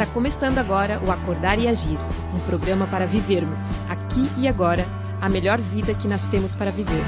Está começando agora o Acordar e Agir, um programa para vivermos, aqui e agora, a melhor vida que nascemos para viver.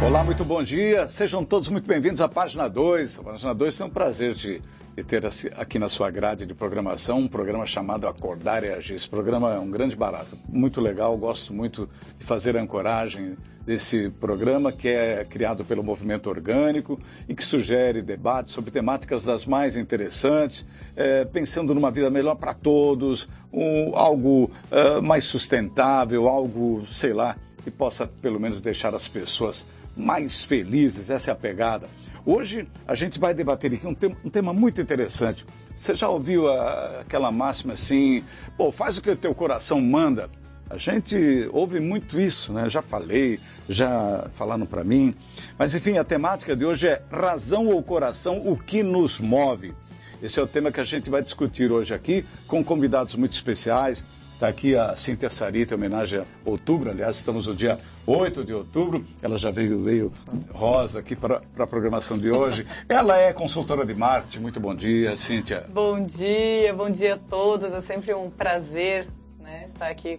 Olá, muito bom dia. Sejam todos muito bem-vindos à página 2. A página 2 é um prazer de, de, ter aqui na sua grade de programação um programa chamado Acordar e Agir. Esse programa é um grande barato, muito legal. Gosto muito de fazer a ancoragem desse programa que é criado pelo Movimento Orgânico e que sugere debates sobre temáticas das mais interessantes, é, pensando numa vida melhor para todos, um, algo uh, mais sustentável, algo, sei lá, que possa pelo menos deixar as pessoas mais felizes. Essa é a pegada. Hoje a gente vai debater aqui um tema, um tema muito interessante. Você já ouviu a, aquela máxima assim, pô, faz o que o teu coração manda? A gente ouve muito isso, né? Já falei, já falaram para mim. Mas enfim, a temática de hoje é razão ou coração, o que nos move. Esse é o tema que a gente vai discutir hoje aqui com convidados muito especiais. Está aqui a Cíntia Sarita, em homenagem a outubro. Aliás, estamos no dia 8 de outubro. Ela já veio, veio rosa aqui para a programação de hoje. Ela é consultora de marketing. Muito bom dia, Cíntia. Bom dia, bom dia a todos. É sempre um prazer né, estar aqui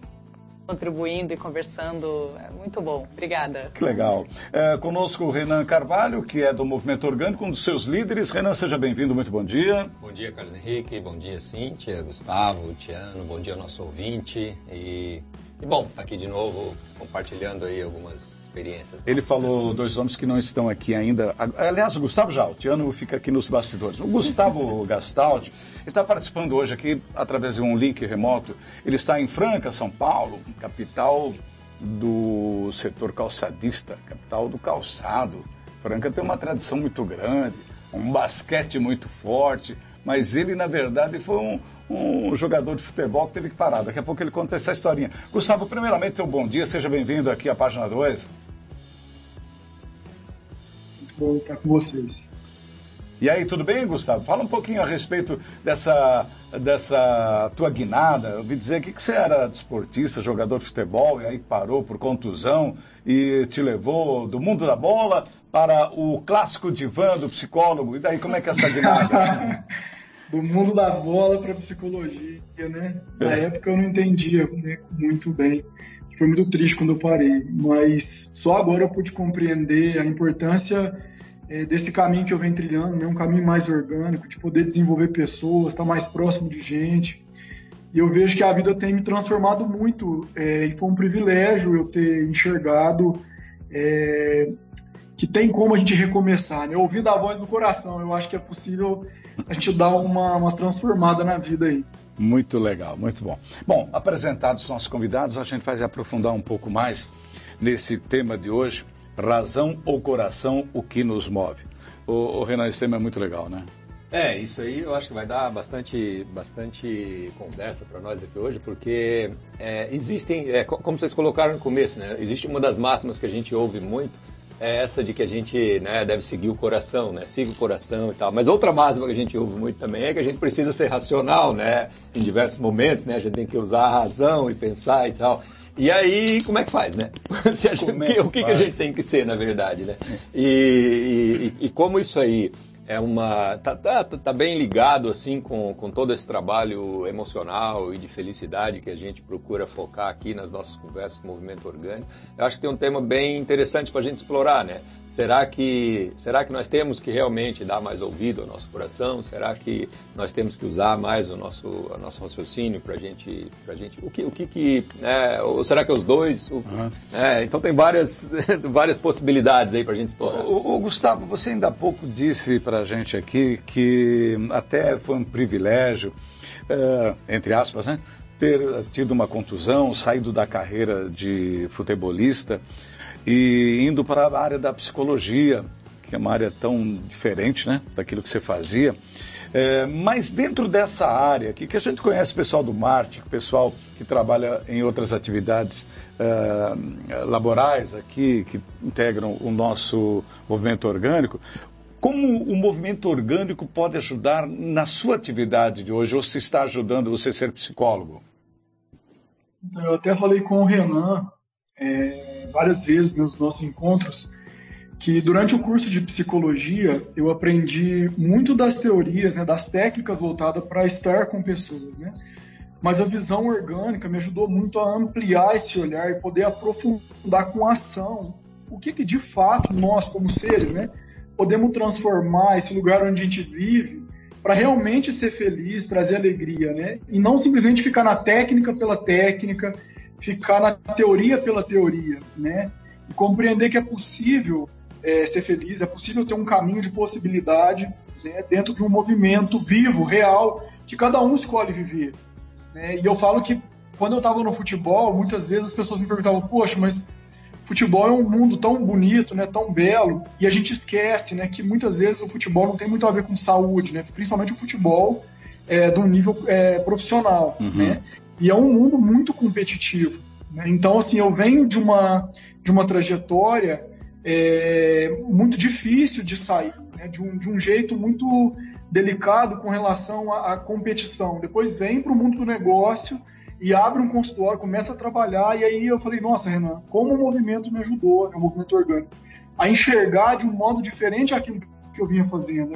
contribuindo e conversando. É muito bom. Obrigada. Que legal. É, conosco o Renan Carvalho, que é do Movimento Orgânico, um dos seus líderes. Renan, seja bem-vindo. Muito bom dia. Bom dia, Carlos Henrique. Bom dia, Cíntia, Gustavo, Tiano. Bom dia, nosso ouvinte. E, e bom, tá aqui de novo compartilhando aí algumas experiências. Ele falou dois homens que não estão aqui ainda. Aliás, o Gustavo já, o Tiano fica aqui nos bastidores. O Gustavo Gastaldi, está participando hoje aqui através de um link remoto. Ele está em Franca, São Paulo, capital do setor calçadista, capital do calçado. Franca tem uma tradição muito grande, um basquete muito forte, mas ele, na verdade, foi um, um jogador de futebol que teve que parar. Daqui a pouco ele conta essa historinha. Gustavo, primeiramente, seu bom dia, seja bem-vindo aqui à página 2. Bom estar com vocês. E aí, tudo bem, Gustavo? Fala um pouquinho a respeito dessa, dessa tua guinada. Eu ouvi dizer que, que você era desportista, jogador de futebol, e aí parou por contusão e te levou do mundo da bola para o clássico divã do psicólogo. E daí, como é que é essa guinada? do mundo da bola para psicologia, né? Na é. época eu não entendia né, muito bem. Foi muito triste quando eu parei, mas só agora eu pude compreender a importância é, desse caminho que eu venho trilhando, né? Um caminho mais orgânico, de poder desenvolver pessoas, estar mais próximo de gente. E eu vejo que a vida tem me transformado muito é, e foi um privilégio eu ter enxergado é, que tem como a gente recomeçar, né? Ouvindo a voz do coração, eu acho que é possível a gente dar uma, uma transformada na vida aí. Muito legal, muito bom. Bom, apresentados os nossos convidados, a gente vai aprofundar um pouco mais nesse tema de hoje, razão ou coração, o que nos move. O, o Renan, esse tema é muito legal, né? É, isso aí eu acho que vai dar bastante, bastante conversa para nós aqui hoje, porque é, existem, é, como vocês colocaram no começo, né? Existe uma das máximas que a gente ouve muito, é essa de que a gente né, deve seguir o coração, né? Siga o coração e tal. Mas outra máxima que a gente ouve muito também é que a gente precisa ser racional, né? Em diversos momentos, né? A gente tem que usar a razão e pensar e tal. E aí, como é que faz, né? Gente, é o que, que, a gente tem que ser, na verdade, né? E, e, e como isso aí é uma tá, tá, tá, bem ligado assim com, com todo esse trabalho emocional e de felicidade que a gente procura focar aqui nas nossas conversas com o movimento orgânico. Eu acho que tem um tema bem interessante para a gente explorar, né? Será que será que nós temos que realmente dar mais ouvido ao nosso coração? Será que nós temos que usar mais o nosso o nosso raciocínio para gente para gente o que o que, que né? ou será que é os dois? O, uhum. é, então tem várias várias possibilidades aí para a gente explorar. O, o, Gustavo, você ainda há pouco disse para a gente aqui que até foi um privilégio, uh, entre aspas, né, ter tido uma contusão, saído da carreira de futebolista e indo para a área da psicologia, que é uma área tão diferente né, daquilo que você fazia. É, mas dentro dessa área aqui, que a gente conhece pessoal do o pessoal que trabalha em outras atividades é, laborais aqui, que integram o nosso movimento orgânico, como o movimento orgânico pode ajudar na sua atividade de hoje, ou se está ajudando você ser psicólogo? Então, eu até falei com o Renan é, várias vezes nos nossos encontros que durante o curso de psicologia eu aprendi muito das teorias, né, das técnicas voltadas para estar com pessoas, né? Mas a visão orgânica me ajudou muito a ampliar esse olhar e poder aprofundar com ação o que, que de fato nós, como seres, né, podemos transformar esse lugar onde a gente vive para realmente ser feliz, trazer alegria, né? E não simplesmente ficar na técnica pela técnica, ficar na teoria pela teoria, né? E compreender que é possível é, ser feliz, é possível ter um caminho de possibilidade né, dentro de um movimento vivo, real, que cada um escolhe viver. Né? E eu falo que quando eu estava no futebol, muitas vezes as pessoas me perguntavam, poxa, mas futebol é um mundo tão bonito, né, tão belo, e a gente esquece né, que muitas vezes o futebol não tem muito a ver com saúde, né, principalmente o futebol é, de um nível é, profissional. Uhum. Né? E é um mundo muito competitivo. Né? Então, assim, eu venho de uma, de uma trajetória é, muito difícil de sair, né? de, um, de um jeito muito delicado com relação à, à competição. Depois vem para o mundo do negócio e abre um consultório, começa a trabalhar, e aí eu falei, nossa, Renan, como o movimento me ajudou, o movimento orgânico, a enxergar de um modo diferente aquilo que eu vinha fazendo,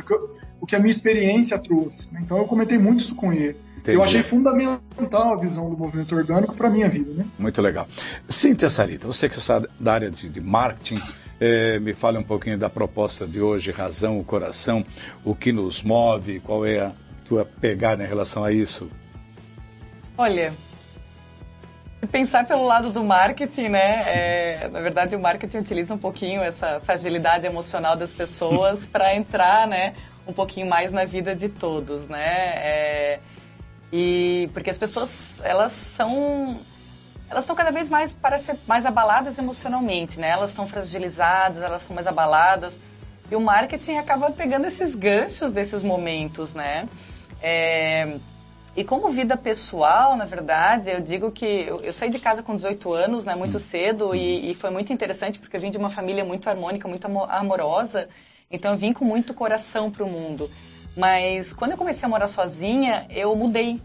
o que a minha experiência trouxe. Então eu comentei muito isso com ele. Entendi. Eu achei fundamental a visão do movimento orgânico para a minha vida. Né? Muito legal. Cíntia Sarita, você que está da área de, de marketing, é, me fale um pouquinho da proposta de hoje, razão, o coração, o que nos move, qual é a tua pegada em relação a isso? Olha, pensar pelo lado do marketing, né? É, na verdade, o marketing utiliza um pouquinho essa fragilidade emocional das pessoas para entrar, né, um pouquinho mais na vida de todos, né? É, e porque as pessoas, elas são elas estão cada vez mais parece mais abaladas emocionalmente, né? Elas estão fragilizadas, elas estão mais abaladas. E o marketing acaba pegando esses ganchos desses momentos, né? É, e como vida pessoal, na verdade, eu digo que eu, eu saí de casa com 18 anos, né, muito hum. cedo, e, e, foi muito interessante porque eu vim de uma família muito harmônica, muito amorosa, então eu vim com muito coração para o mundo. Mas quando eu comecei a morar sozinha, eu mudei.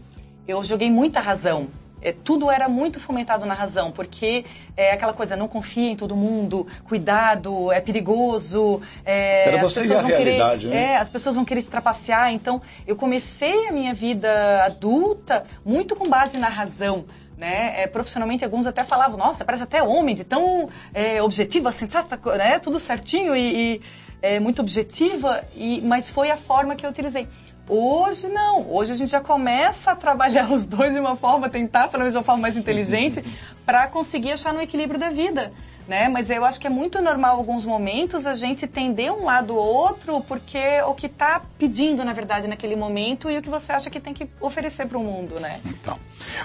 Eu joguei muita razão. É, tudo era muito fomentado na razão, porque é aquela coisa, não confia em todo mundo, cuidado, é perigoso. É, as pessoas a vão querer, né? é, as pessoas vão querer se trapacear. Então, eu comecei a minha vida adulta muito com base na razão. Né? É, profissionalmente, alguns até falavam, nossa, parece até homem, de tão é, objetiva, sensata, né? tudo certinho e, e é, muito objetiva, e, mas foi a forma que eu utilizei. Hoje não, hoje a gente já começa a trabalhar os dois de uma forma, tentar pelo menos de uma forma mais inteligente, para conseguir achar no equilíbrio da vida. Né? Mas eu acho que é muito normal alguns momentos a gente tender um lado ou outro porque o que está pedindo, na verdade, naquele momento e o que você acha que tem que oferecer para o mundo, né? Então,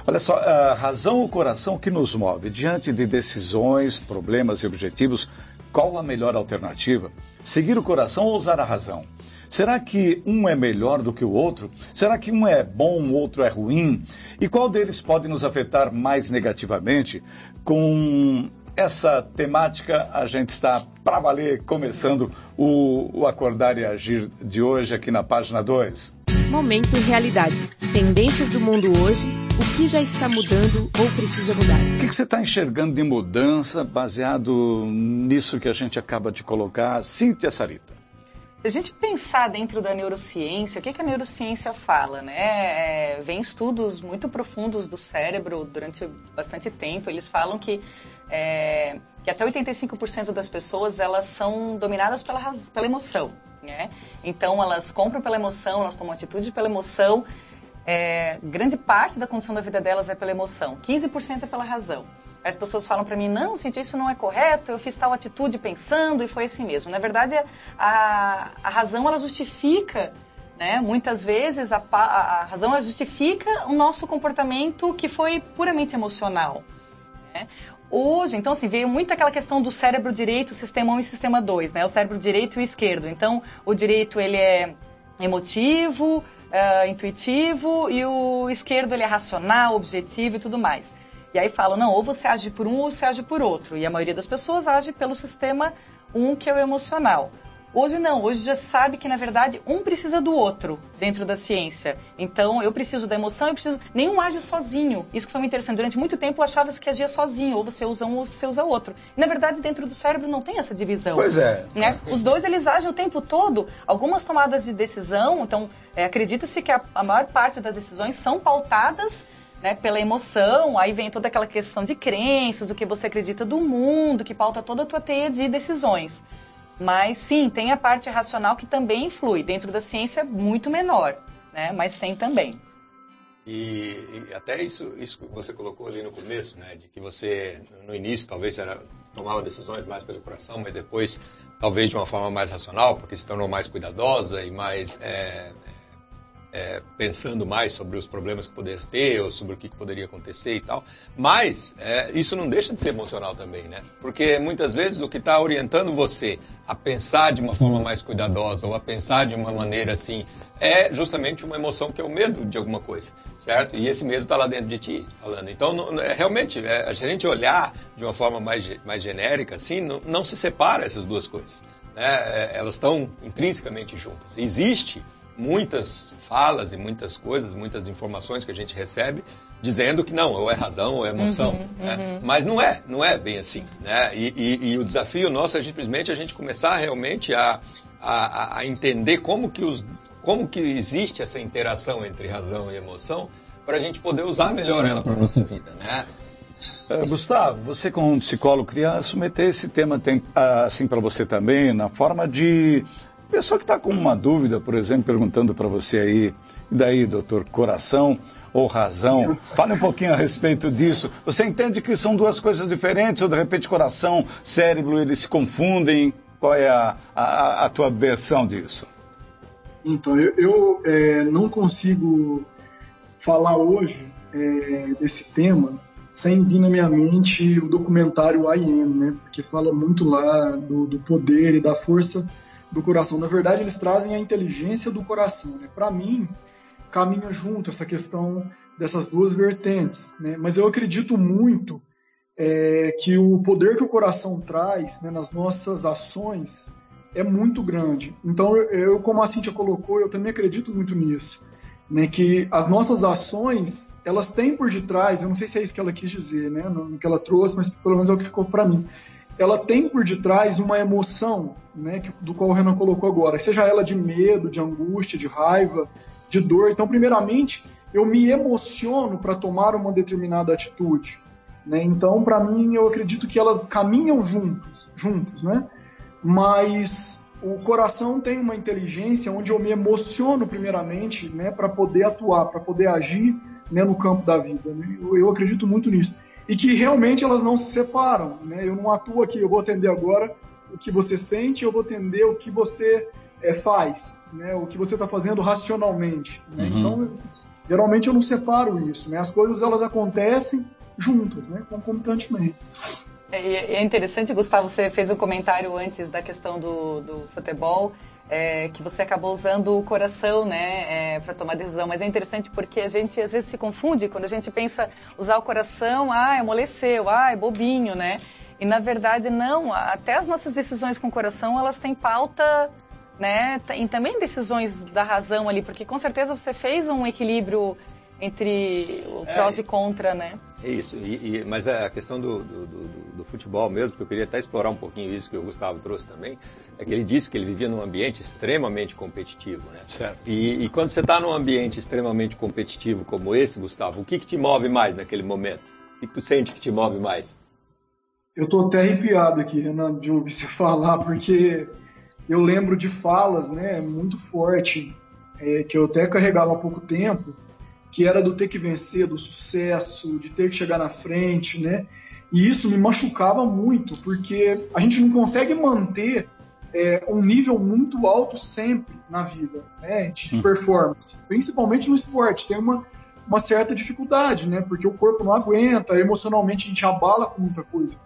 olha só, a razão o coração que nos move diante de decisões, problemas e objetivos, qual a melhor alternativa? Seguir o coração ou usar a razão? Será que um é melhor do que o outro? Será que um é bom, o outro é ruim? E qual deles pode nos afetar mais negativamente? Com essa temática, a gente está para valer começando o, o Acordar e Agir de hoje aqui na página 2. Momento Realidade. Tendências do mundo hoje, o que já está mudando ou precisa mudar. O que, que você está enxergando de mudança baseado nisso que a gente acaba de colocar? Cíntia Sarita. Se a gente pensar dentro da neurociência, o que, que a neurociência fala, né? É, vem estudos muito profundos do cérebro durante bastante tempo. Eles falam que, é, que até 85% das pessoas elas são dominadas pela, pela emoção, né? Então elas compram pela emoção, elas tomam atitude pela emoção. É, grande parte da condição da vida delas é pela emoção, 15% é pela razão. As pessoas falam para mim, não, gente, isso não é correto, eu fiz tal atitude pensando e foi assim mesmo. Na verdade, a, a razão, ela justifica, né? Muitas vezes a, a razão, ela justifica o nosso comportamento que foi puramente emocional. Né? Hoje, então, assim, veio muito aquela questão do cérebro direito, sistema 1 e sistema 2, né? O cérebro direito e o esquerdo. Então, o direito, ele é emotivo, uh, intuitivo, e o esquerdo, ele é racional, objetivo e tudo mais. E aí falam, não, ou você age por um ou você age por outro. E a maioria das pessoas age pelo sistema um, que é o emocional. Hoje não, hoje já sabe que na verdade um precisa do outro dentro da ciência. Então eu preciso da emoção, eu preciso. Nenhum age sozinho. Isso que foi muito interessante. Durante muito tempo achava-se que agia sozinho, ou você usa um ou você usa outro. E, na verdade, dentro do cérebro não tem essa divisão. Pois é. Né? Os dois eles agem o tempo todo. Algumas tomadas de decisão, então é, acredita-se que a, a maior parte das decisões são pautadas né, pela emoção, aí vem toda aquela questão de crenças, do que você acredita do mundo, que pauta toda a tua teia de decisões. Mas sim, tem a parte racional que também influi. Dentro da ciência, muito menor, né? mas tem também. E, e, até isso, isso que você colocou ali no começo, né, de que você no início talvez era, tomava decisões mais pelo coração, mas depois talvez de uma forma mais racional, porque se tornou mais cuidadosa e mais é, é, pensando mais sobre os problemas que pudesse ter ou sobre o que poderia acontecer e tal. Mas é, isso não deixa de ser emocional também, né? Porque muitas vezes o que está orientando você a pensar de uma forma mais cuidadosa ou a pensar de uma maneira assim é justamente uma emoção que é o medo de alguma coisa, certo? E esse medo está lá dentro de ti, falando. Então, não, é, realmente, é, se a gente olhar de uma forma mais, mais genérica, assim, não, não se separa essas duas coisas. Né? É, elas estão intrinsecamente juntas. Existe muitas falas e muitas coisas, muitas informações que a gente recebe dizendo que não, ou é razão ou é emoção. Uhum, né? uhum. Mas não é, não é bem assim. Né? E, e, e, o desafio nosso é simplesmente a gente começar realmente a, a, a entender como que, os, como que existe essa interação entre razão e emoção para a gente poder usar melhor ela para a nossa vida. Né? É, Gustavo, você como psicólogo queria submeter esse tema assim para você também, na forma de Pessoa que está com uma dúvida, por exemplo, perguntando para você aí, e daí, doutor, coração ou razão? Fale um pouquinho a respeito disso. Você entende que são duas coisas diferentes, ou de repente coração, cérebro, eles se confundem? Qual é a, a, a tua versão disso? Então, eu, eu é, não consigo falar hoje é, desse tema sem vir na minha mente o documentário I Am, né? Porque fala muito lá do, do poder e da força do coração. Na verdade, eles trazem a inteligência do coração. Né? Para mim, caminha junto essa questão dessas duas vertentes. Né? Mas eu acredito muito é, que o poder que o coração traz né, nas nossas ações é muito grande. Então, eu, como a Cintia colocou, eu também acredito muito nisso. Né, que as nossas ações, elas têm por detrás, eu não sei se é isso que ela quis dizer, né, no que ela trouxe, mas pelo menos é o que ficou para mim ela tem por detrás uma emoção, né, do qual o Renan colocou agora, seja ela de medo, de angústia, de raiva, de dor. Então, primeiramente, eu me emociono para tomar uma determinada atitude. Né? Então, para mim, eu acredito que elas caminham juntos, juntos, né? Mas o coração tem uma inteligência onde eu me emociono primeiramente, né, para poder atuar, para poder agir né, no campo da vida. Né? Eu, eu acredito muito nisso e que realmente elas não se separam. Né? Eu não atuo aqui, eu vou atender agora o que você sente, eu vou atender o que você é, faz, né? o que você está fazendo racionalmente. Né? Uhum. Então, geralmente eu não separo isso. Né? As coisas elas acontecem juntas, né? concomitantemente. É, é interessante, Gustavo, você fez um comentário antes da questão do, do futebol é, que você acabou usando o coração, né, é, para tomar decisão. Mas é interessante porque a gente às vezes se confunde quando a gente pensa usar o coração, ah, amoleceu, ah, é bobinho, né? E na verdade não. Até as nossas decisões com o coração elas têm pauta, né? E também decisões da razão ali, porque com certeza você fez um equilíbrio entre o é, prós e contra, né? É isso, e, e, mas a questão do, do, do, do, futebol mesmo, que eu queria até explorar um pouquinho isso que o Gustavo trouxe também, é que ele disse que ele vivia num ambiente extremamente competitivo, né? Certo. E, e quando você está num ambiente extremamente competitivo como esse, Gustavo, o que, que te move mais naquele momento? O que, que tu sente que te move mais? Eu estou até arrepiado aqui, Renan, de ouvir você falar, porque eu lembro de falas, né, muito forte, é, que eu até carregava há pouco tempo, que era do ter que vencer, do sucesso, de ter que chegar na frente, né? E isso me machucava muito, porque a gente não consegue manter é, um nível muito alto sempre na vida, né? De hum. performance, principalmente no esporte. Tem uma, uma certa dificuldade, né? Porque o corpo não aguenta, emocionalmente a gente abala com muita coisa.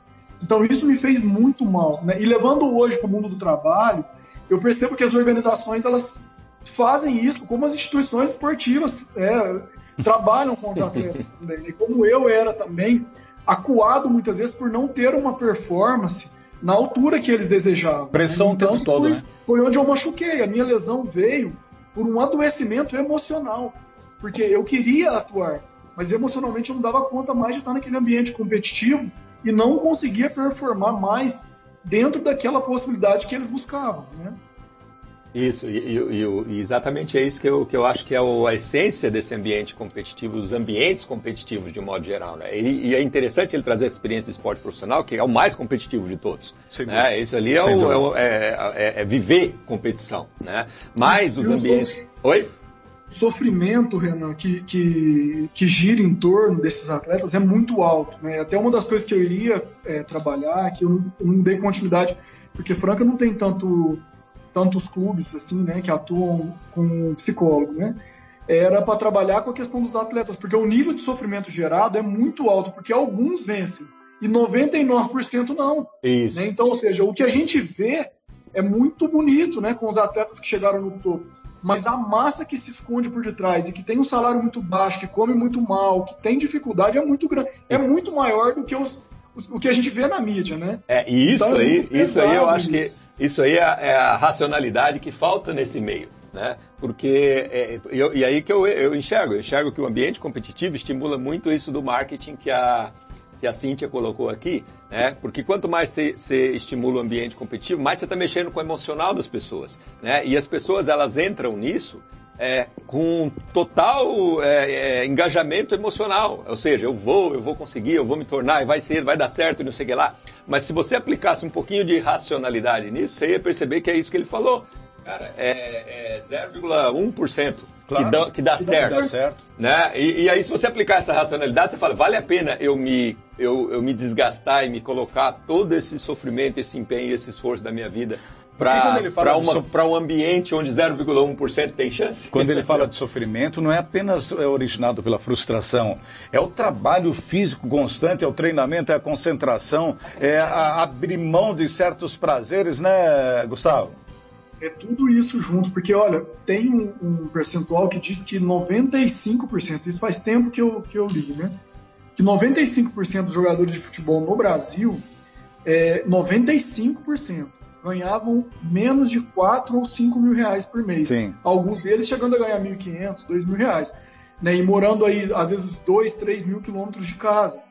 Então isso me fez muito mal, né? E levando hoje para o mundo do trabalho, eu percebo que as organizações elas fazem isso, como as instituições esportivas é, trabalham com os atletas também. E como eu era também acuado muitas vezes por não ter uma performance na altura que eles desejavam. Pressão né? o tempo Então, todo, foi, né? Foi onde eu machuquei. A minha lesão veio por um adoecimento emocional. Porque eu queria atuar, mas emocionalmente eu não dava conta mais de estar naquele ambiente competitivo e não conseguia performar mais dentro daquela possibilidade que eles buscavam. Né? Isso, e, e, e, exatamente é isso que eu, que eu acho que é a essência desse ambiente competitivo, dos ambientes competitivos de um modo geral. Né? E, e, é interessante ele trazer a experiência do esporte profissional, que é o mais competitivo de todos. Né? Isso ali é, o, é, é, é, viver competição. Né? Mas os ambientes. Oi? O sofrimento, Renan, que, que, que, gira em torno desses atletas é muito alto. Né? Até uma das coisas que eu iria é, trabalhar, que eu não, eu não dei continuidade, porque Franca não tem tanto tantos clubes assim, né, que atuam com psicólogo, né? Era para trabalhar com a questão dos atletas, porque o nível de sofrimento gerado é muito alto, porque alguns vencem e 99% não. Isso. Né? Então, ou seja, o que a gente vê é muito bonito, né, com os atletas que chegaram no topo. Mas a massa que se esconde por detrás e que tem um salário muito baixo, que come muito mal, que tem dificuldade, é muito grande, é muito maior do que os, o que a gente vê na mídia, né? É, e isso então, aí, é isso aí eu acho que isso aí é, é, a racionalidade que falta nesse meio. Né? Porque, é, eu, e aí que eu, eu enxergo, eu enxergo que o ambiente competitivo estimula muito isso do marketing que a, que a Cíntia colocou aqui, né? Porque quanto mais você estimula o ambiente competitivo, mais você está mexendo com o emocional das pessoas, né? E as pessoas, elas entram nisso é, com total é, é, engajamento emocional. Ou seja, eu vou, eu vou conseguir, eu vou me tornar, vai ser, vai dar certo e não sei o que lá. Mas se você aplicasse um pouquinho de racionalidade nisso, você ia perceber que é isso que ele falou. Cara, é, é 0,1% claro, que dá, que dá certo. Dá certo. Né? E, e, aí, se você aplicar essa racionalidade, você fala, vale a pena eu me, eu, eu me desgastar e me colocar todo esse sofrimento, esse empenho, esse esforço da minha vida para um ambiente onde 0,1% tem chance? Quando ele fala de sofrimento, não é apenas originado pela frustração, é o trabalho físico constante, é o treinamento, é a concentração, é a abrir mão de certos prazeres, né, Gustavo? É tudo isso junto, porque olha, tem um, um percentual que diz que 95%, isso faz tempo que eu, que eu li, né? Que 95% dos jogadores de futebol no Brasil, é, 95% ganhavam menos de 4 ou 5 mil reais por mês. Sim. Alguns deles chegando a ganhar 1.500, 2 mil reais. Né? E morando aí, às vezes, 2, 3 mil quilômetros de casa.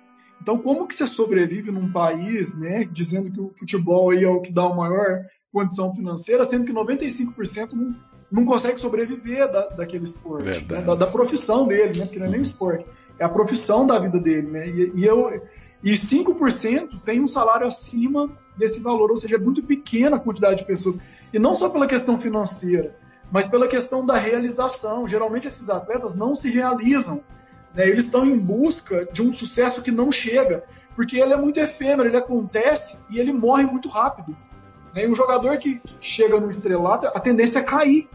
Então, como que você sobrevive num país, né, dizendo que o futebol aí é o que dá a maior condição financeira, sendo que 95% não, não consegue sobreviver da, daquele esporte, né, da, da, profissão dele, né, porque não é nem o esporte, é a profissão da vida dele. Né, e, e eu, e 5% tem um salário acima desse valor, ou seja, é muito pequena a quantidade de pessoas. E não só pela questão financeira, mas pela questão da realização. Geralmente esses atletas não se realizam. Né? Eles estão em busca de um sucesso que não chega, porque ele é muito efêmero, ele acontece e ele morre muito rápido. Né? E um jogador que, que, chega no estrelato, a tendência é cair.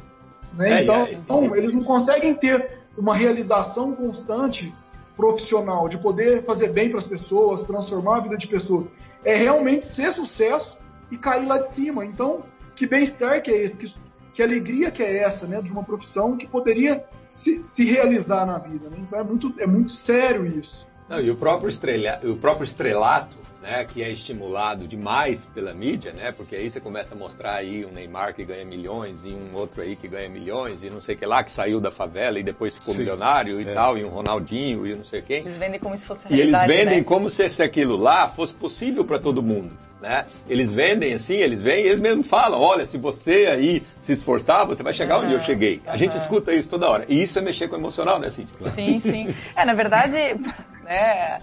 Né? É, então, é, é, então, eles não conseguem ter uma realização constante profissional, de poder fazer bem para as pessoas, transformar a vida de pessoas. É realmente ser sucesso e cair lá de cima. Então, que bem-estar que é esse? Que, que alegria que é essa, né? De uma profissão que poderia se, se realizar na vida. Né? Então, é muito, é muito sério isso. Não, e o próprio, estrela, o próprio estrelato né, que é estimulado demais pela mídia, né, porque aí você começa a mostrar aí um Neymar que ganha milhões e um outro aí que ganha milhões e não sei o que lá, que saiu da favela e depois ficou Sim. milionário e é. tal, e um Ronaldinho e não sei quem. Eles vendem como se fosse E eles vendem né? como se, se aquilo lá fosse possível para todo mundo. Né? Eles vendem assim, eles vêm e eles mesmos falam, olha, se você aí se esforçar, você vai chegar uhum, onde eu cheguei. Uhum. A gente escuta isso toda hora. E isso é mexer com o emocional, né, Cíntia? Sim, sim. É, na verdade, né,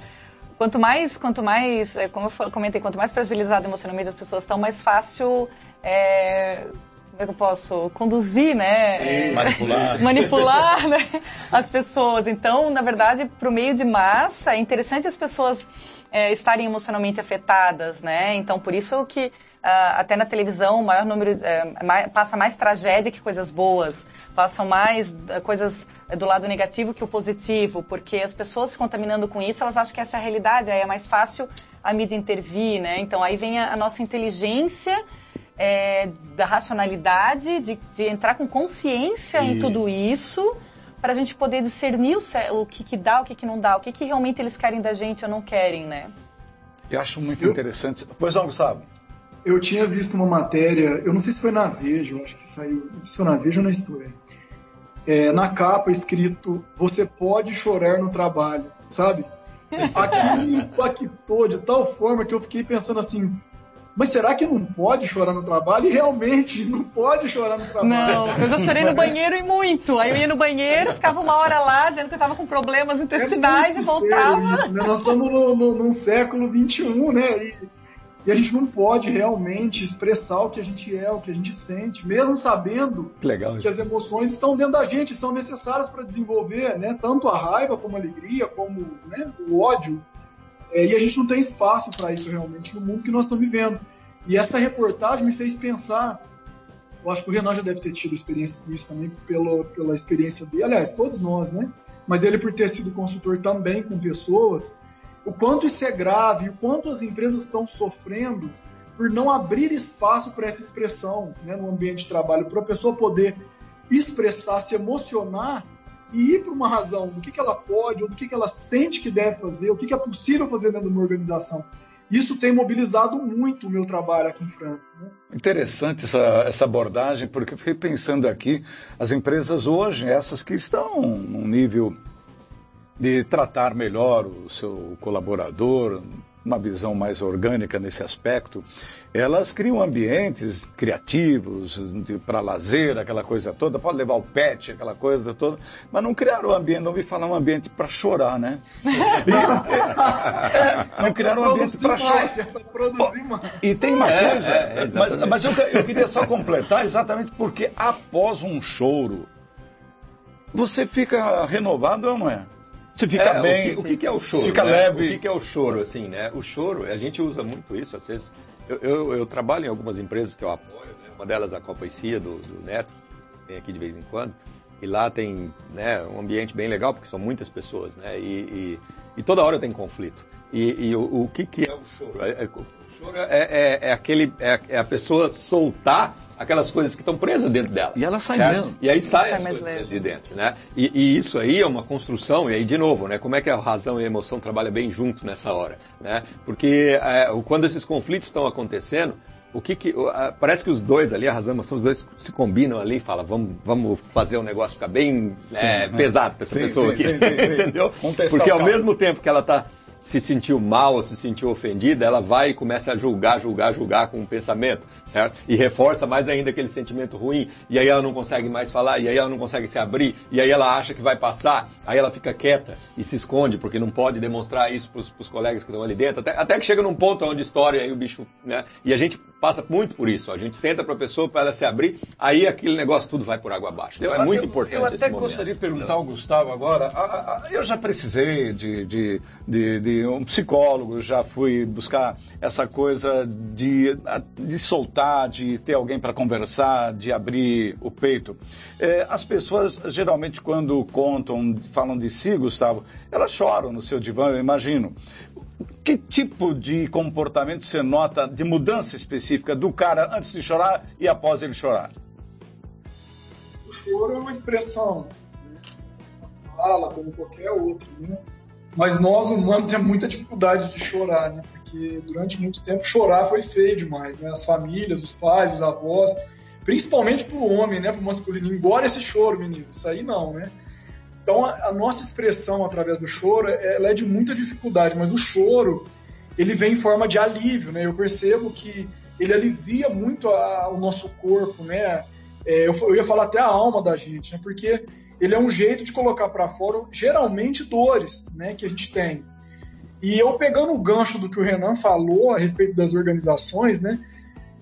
quanto mais, quanto mais, é, como eu comentei, quanto mais fragilizado emocionalmente as pessoas estão, mais fácil é, como é que eu posso conduzir, né? É, manipular. manipular né? as pessoas. Então, na verdade, para o meio de massa, é interessante as pessoas é, estarem emocionalmente afetadas, né? Então, por isso que Uh, até na televisão, o maior número uh, mais, passa mais tragédia que coisas boas, passam mais uh, coisas eh, do lado negativo que o positivo, porque as pessoas se contaminando com isso, elas acham que essa é a realidade, aí é mais fácil a mídia intervir, né? Então aí vem a, a nossa inteligência é, da racionalidade, de, de, entrar com consciência isso. em tudo isso, para a gente poder discernir o, o que, que dá, o que, que não dá, o que, que realmente eles querem da gente ou não querem, né? Eu acho muito interessante. Pois não, Gustavo? Eu tinha visto uma matéria, eu não sei se foi na Veja, eu acho que saiu, não sei se foi na Veja ou na História. É, na capa escrito: Você pode chorar no trabalho, sabe? Aquilo me impactou de tal forma que eu fiquei pensando assim: mas será que não pode chorar no trabalho? E realmente não pode chorar no trabalho. Não, eu já chorei no banheiro e muito. Aí eu ia no banheiro, ficava uma hora lá, dizendo que eu estava com problemas intestinais é e voltava. Isso, né? Nós estamos no, no, no século XXI, né? E, e, a gente não pode realmente expressar o que a gente é, o que a gente sente, mesmo sabendo que, legal, que as emoções estão dentro da gente, são necessárias para desenvolver, né? Tanto a raiva como a alegria, como né, o ódio é, e a gente não tem espaço para isso realmente no mundo que nós estamos vivendo. E essa reportagem me fez pensar. Eu acho que o Renan já deve ter tido experiência com isso também, pelo, pela experiência dele. Aliás, todos nós, né? Mas ele, por ter sido consultor também com pessoas, o quanto isso é grave o quanto as empresas estão sofrendo por não abrir espaço para essa expressão né, no ambiente de trabalho, para a pessoa poder expressar, se emocionar e ir para uma razão do que, que ela pode ou do que, que ela sente que deve fazer, o que, que é possível fazer dentro de uma organização. Isso tem mobilizado muito o meu trabalho aqui em Franca. Né? Interessante essa, essa abordagem, porque eu fiquei pensando aqui, as empresas hoje, essas que estão num nível de tratar melhor o seu colaborador, uma visão mais orgânica nesse aspecto, elas criam ambientes criativos para lazer, aquela coisa toda, pode levar o pet, aquela coisa toda, mas não criaram um ambiente, não vi falar um ambiente para chorar, né? É, não criaram um ambiente para chorar. Mais. E tem uma é, coisa, é, mas, mas eu, eu queria só completar exatamente porque após um choro, você fica renovado ou não é? Você fica é, bem. O que, o que, é o choro? Fica né? leve. O que, é o choro, assim, né? O choro, a gente usa muito isso, às vezes. Eu, eu, eu trabalho em algumas empresas que eu apoio, né? uma delas a Copa Cia, do, do Neto, que vem aqui de vez em quando. E lá tem né, um ambiente bem legal, porque são muitas pessoas, né? E, e, e toda hora tem conflito. E, e o, o, que, que é o choro? O choro é, é, é aquele, é, é a pessoa soltar aquelas coisas que estão presas dentro dela. E ela sai certo? mesmo. E aí sai, as coisas leve. de dentro, né? E, e, isso aí é uma construção, e aí de novo, né? Como é que a razão e a emoção trabalham bem junto nessa hora, né? Porque é, quando esses conflitos estão acontecendo, o que, que parece que os dois ali, a razão e a emoção, os dois se combinam ali e falam, vamos, vamos fazer o negócio ficar bem sim, é, pesado para essa sim, pessoa sim, aqui, entendeu? Porque ao mesmo tempo que ela está se sentiu mal ou se sentiu ofendida, ela vai e começa a julgar, julgar, julgar com um pensamento, certo? E reforça mais ainda aquele sentimento ruim, e aí ela não consegue mais falar, e aí ela não consegue se abrir, e aí ela acha que vai passar, aí ela fica quieta e se esconde, porque não pode demonstrar isso para os colegas que estão ali dentro, até, até que chega num ponto onde e aí o bicho, né? E a gente passa muito por isso, a gente senta para a pessoa para ela se abrir, aí aquele negócio tudo vai por água abaixo. Então eu, é muito eu, importante Eu até gostaria de perguntar ao Gustavo agora, a, a, eu já precisei de, de, de, de um psicólogo, já fui buscar essa coisa de, de soltar, de ter alguém para conversar, de abrir o peito. É, as pessoas, geralmente, quando contam, falam de si, Gustavo, elas choram no seu divã, eu imagino. Que tipo de comportamento você nota de mudança específica do cara antes de chorar e após ele chorar? O choro é uma expressão, né? fala como qualquer outro, né? Mas nós humanos temos muita dificuldade de chorar, né? Porque durante muito tempo chorar foi feio demais, né? As famílias, os pais, os avós, principalmente para o homem, né? Para o masculino. Embora esse choro, menino, isso aí não, né? Então a, nossa expressão através do choro, ela é de muita dificuldade, mas o choro ele vem em forma de alívio, né? Eu percebo que ele alivia muito a, o nosso corpo, né? É, eu, eu ia falar até a alma da gente, né? Porque ele é um jeito de colocar para fora, geralmente, dores né, que a gente tem. E eu pegando o gancho do que o Renan falou a respeito das organizações, né,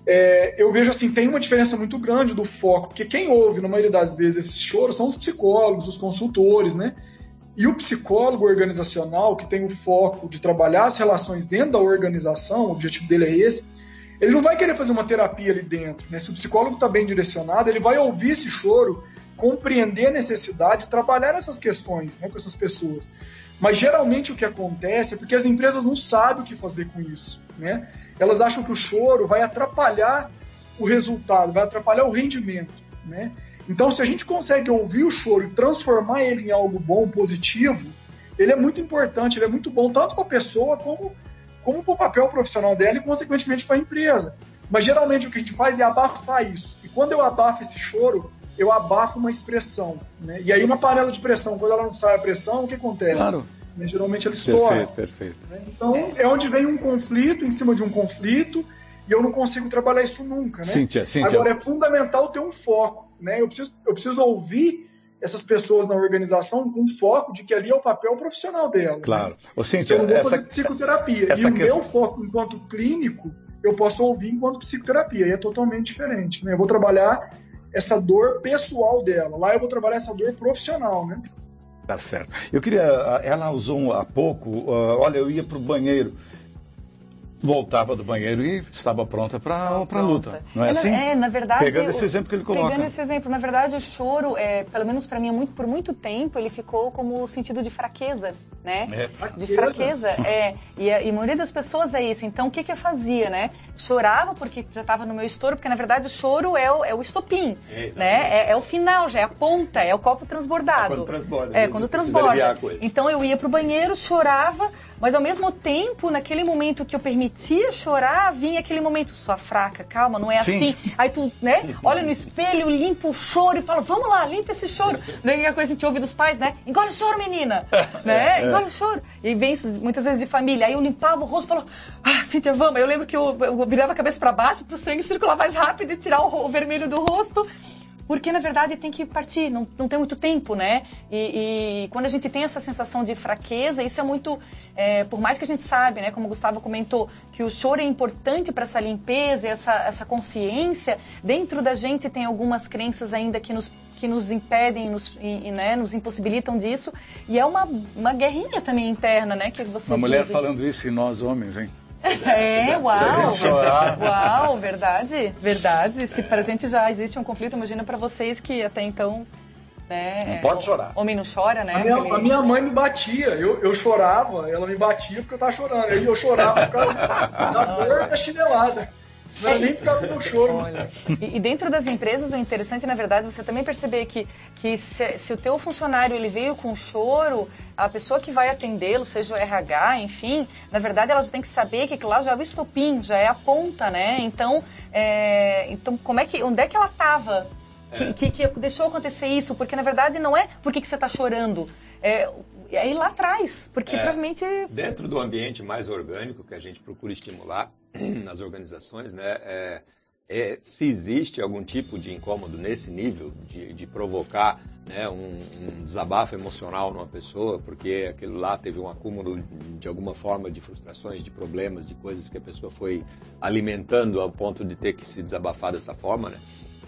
é, eu vejo assim, tem uma diferença muito grande do foco, porque quem ouve, na maioria das vezes, esses choros são os psicólogos, os consultores, né? E o psicólogo organizacional, que tem o foco de trabalhar as relações dentro da organização, o objetivo dele é esse, ele não vai querer fazer uma terapia ali dentro. Né? Se o psicólogo está bem direcionado, ele vai ouvir esse choro compreender a necessidade, trabalhar essas questões né, com essas pessoas. Mas geralmente o que acontece é porque as empresas não sabem o que fazer com isso. Né? Elas acham que o choro vai atrapalhar o resultado, vai atrapalhar o rendimento. Né? Então, se a gente consegue ouvir o choro e transformar ele em algo bom, positivo, ele é muito importante, ele é muito bom tanto para a pessoa como, como para o papel profissional dela e, consequentemente, para a empresa. Mas geralmente o que a gente faz é abafar isso. E quando eu abafo esse choro, eu abafo uma expressão. Né? E aí uma panela de pressão, quando ela não sai a pressão, o que acontece? Claro. Né? Geralmente ela estoura. Perfeito, perfeito. Né? Então é onde vem um conflito em cima de um conflito e eu não consigo trabalhar isso nunca. Né? Cíntia, Cíntia. Agora é fundamental ter um foco. Né? Eu, preciso, eu preciso ouvir essas pessoas na organização com foco de que ali é o papel profissional dela. Claro. Né? Ô, Cíntia, eu não vou essa, fazer psicoterapia. Essa e o questão... meu foco enquanto clínico, eu posso ouvir enquanto psicoterapia. E é totalmente diferente. Né? Eu vou trabalhar essa dor pessoal dela. Lá eu vou trabalhar essa dor profissional, né? Tá certo. Eu queria. Ela usou há pouco. Uh, olha, eu ia para o banheiro voltava do banheiro e estava pronta para a luta. Não é, é assim? É, na verdade. Pegando esse exemplo que ele coloca. Pegando esse exemplo, na verdade, o choro, é, pelo menos para mim, é muito, por muito tempo, ele ficou como o sentido de fraqueza, né? É. De fraqueza, é. E a, e a maioria das pessoas é isso. Então, o que, que eu fazia, né? Chorava porque já estava no meu estouro, porque na verdade o choro é o, é o estopim, É, né? É, é o final, já é a ponta, é o copo transbordado. É quando transborda, É, quando transborda. Então eu ia pro banheiro, chorava, mas ao mesmo tempo, naquele momento que eu permitia chorar, vinha aquele momento, sua fraca, calma, não é Sim. assim. Aí tu, né, olha no espelho, limpa o choro e fala, vamos lá, limpa esse choro. Daí a coisa a gente ouve dos pais, né? Engole o choro, menina! né? Engole o choro. E vem isso muitas vezes de família. Aí eu limpava o rosto e falava, ah, Cíntia, vamos. Eu lembro que eu, eu virava a cabeça para baixo para o sangue circular mais rápido e tirar o, o vermelho do rosto. Porque, na verdade, tem que partir, não, não tem muito tempo, né? E, e quando a gente tem essa sensação de fraqueza, isso é muito. é, por mais que a gente sabe, né, como o Gustavo comentou, que o choro é importante para essa limpeza, e essa, essa consciência, dentro da gente tem algumas crenças ainda que nos, que nos impedem, nos, e, né, nos impossibilitam disso. E é uma, uma guerrinha também interna, né? Que você Uma mulher vive. falando isso e nós homens, hein? É, uau. Se a gente chorar. Uau, verdade, verdade. Se pra gente já existe um conflito, imagina pra vocês que até então, né? Não pode chorar. Homem não chora, né? A minha, Aquele- a minha mãe me batia, eu, eu chorava, ela me batia porque eu tava chorando. Aí eu chorava por causa da dor da chinelada. Não era nem por causa do choro. Olha, e, e dentro das empresas, o interessante, na verdade, você também perceber que, que se, se o teu funcionário ele veio com choro, a pessoa que vai atendê-lo, seja o RH, enfim, na verdade, ela já tem que saber que lá já é o estopim, já é a ponta, né? Então, é, então como é que, onde é que ela estava? Que, que, que deixou acontecer isso? Porque, na verdade, não é porque que você está chorando. É, é ir lá atrás, porque É. provavelmente... Dentro do ambiente mais orgânico que a gente procura estimular nas organizações, né, é, é, se existe algum tipo de incômodo nesse nível de, de provocar né, um, um desabafo emocional numa pessoa, porque aquilo lá teve um acúmulo de alguma forma de frustrações, de problemas, de coisas que a pessoa foi alimentando ao ponto de ter que se desabafar dessa forma, né?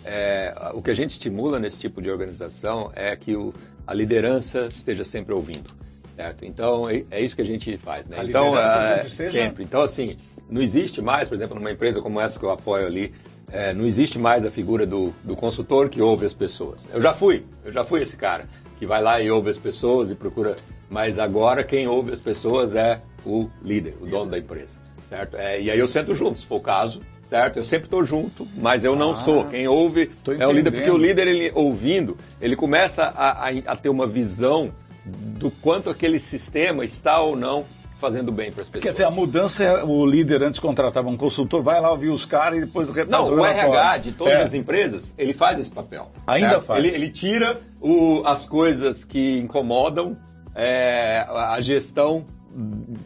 É, o que a gente estimula nesse tipo de organização é que o, a liderança esteja sempre ouvindo, certo? Então é, é isso que a gente faz, né? A então é, sempre sempre. Então assim, não existe mais, por exemplo, numa empresa como essa que eu apoio ali, é, não existe mais a figura do, do consultor que ouve as pessoas. Eu já fui, eu já fui esse cara que vai lá e ouve as pessoas e procura. Mas agora quem ouve as pessoas é o líder, o dono da empresa, certo? É, e aí eu sento junto, se for o caso, certo? Eu sempre estou junto, mas eu não Ah, sou. Quem ouve é o líder, porque o líder ele ouvindo, ele começa a, a- a ter uma visão do quanto aquele sistema está ou não fazendo bem para as pessoas. Quer dizer, a mudança é o líder antes contratava um consultor, vai lá ouvir os caras e depois Não, faz o relatório. RH de todas É. as empresas, ele faz esse papel. Ainda certo? faz. Ele, ele tira o- as coisas que incomodam é, a gestão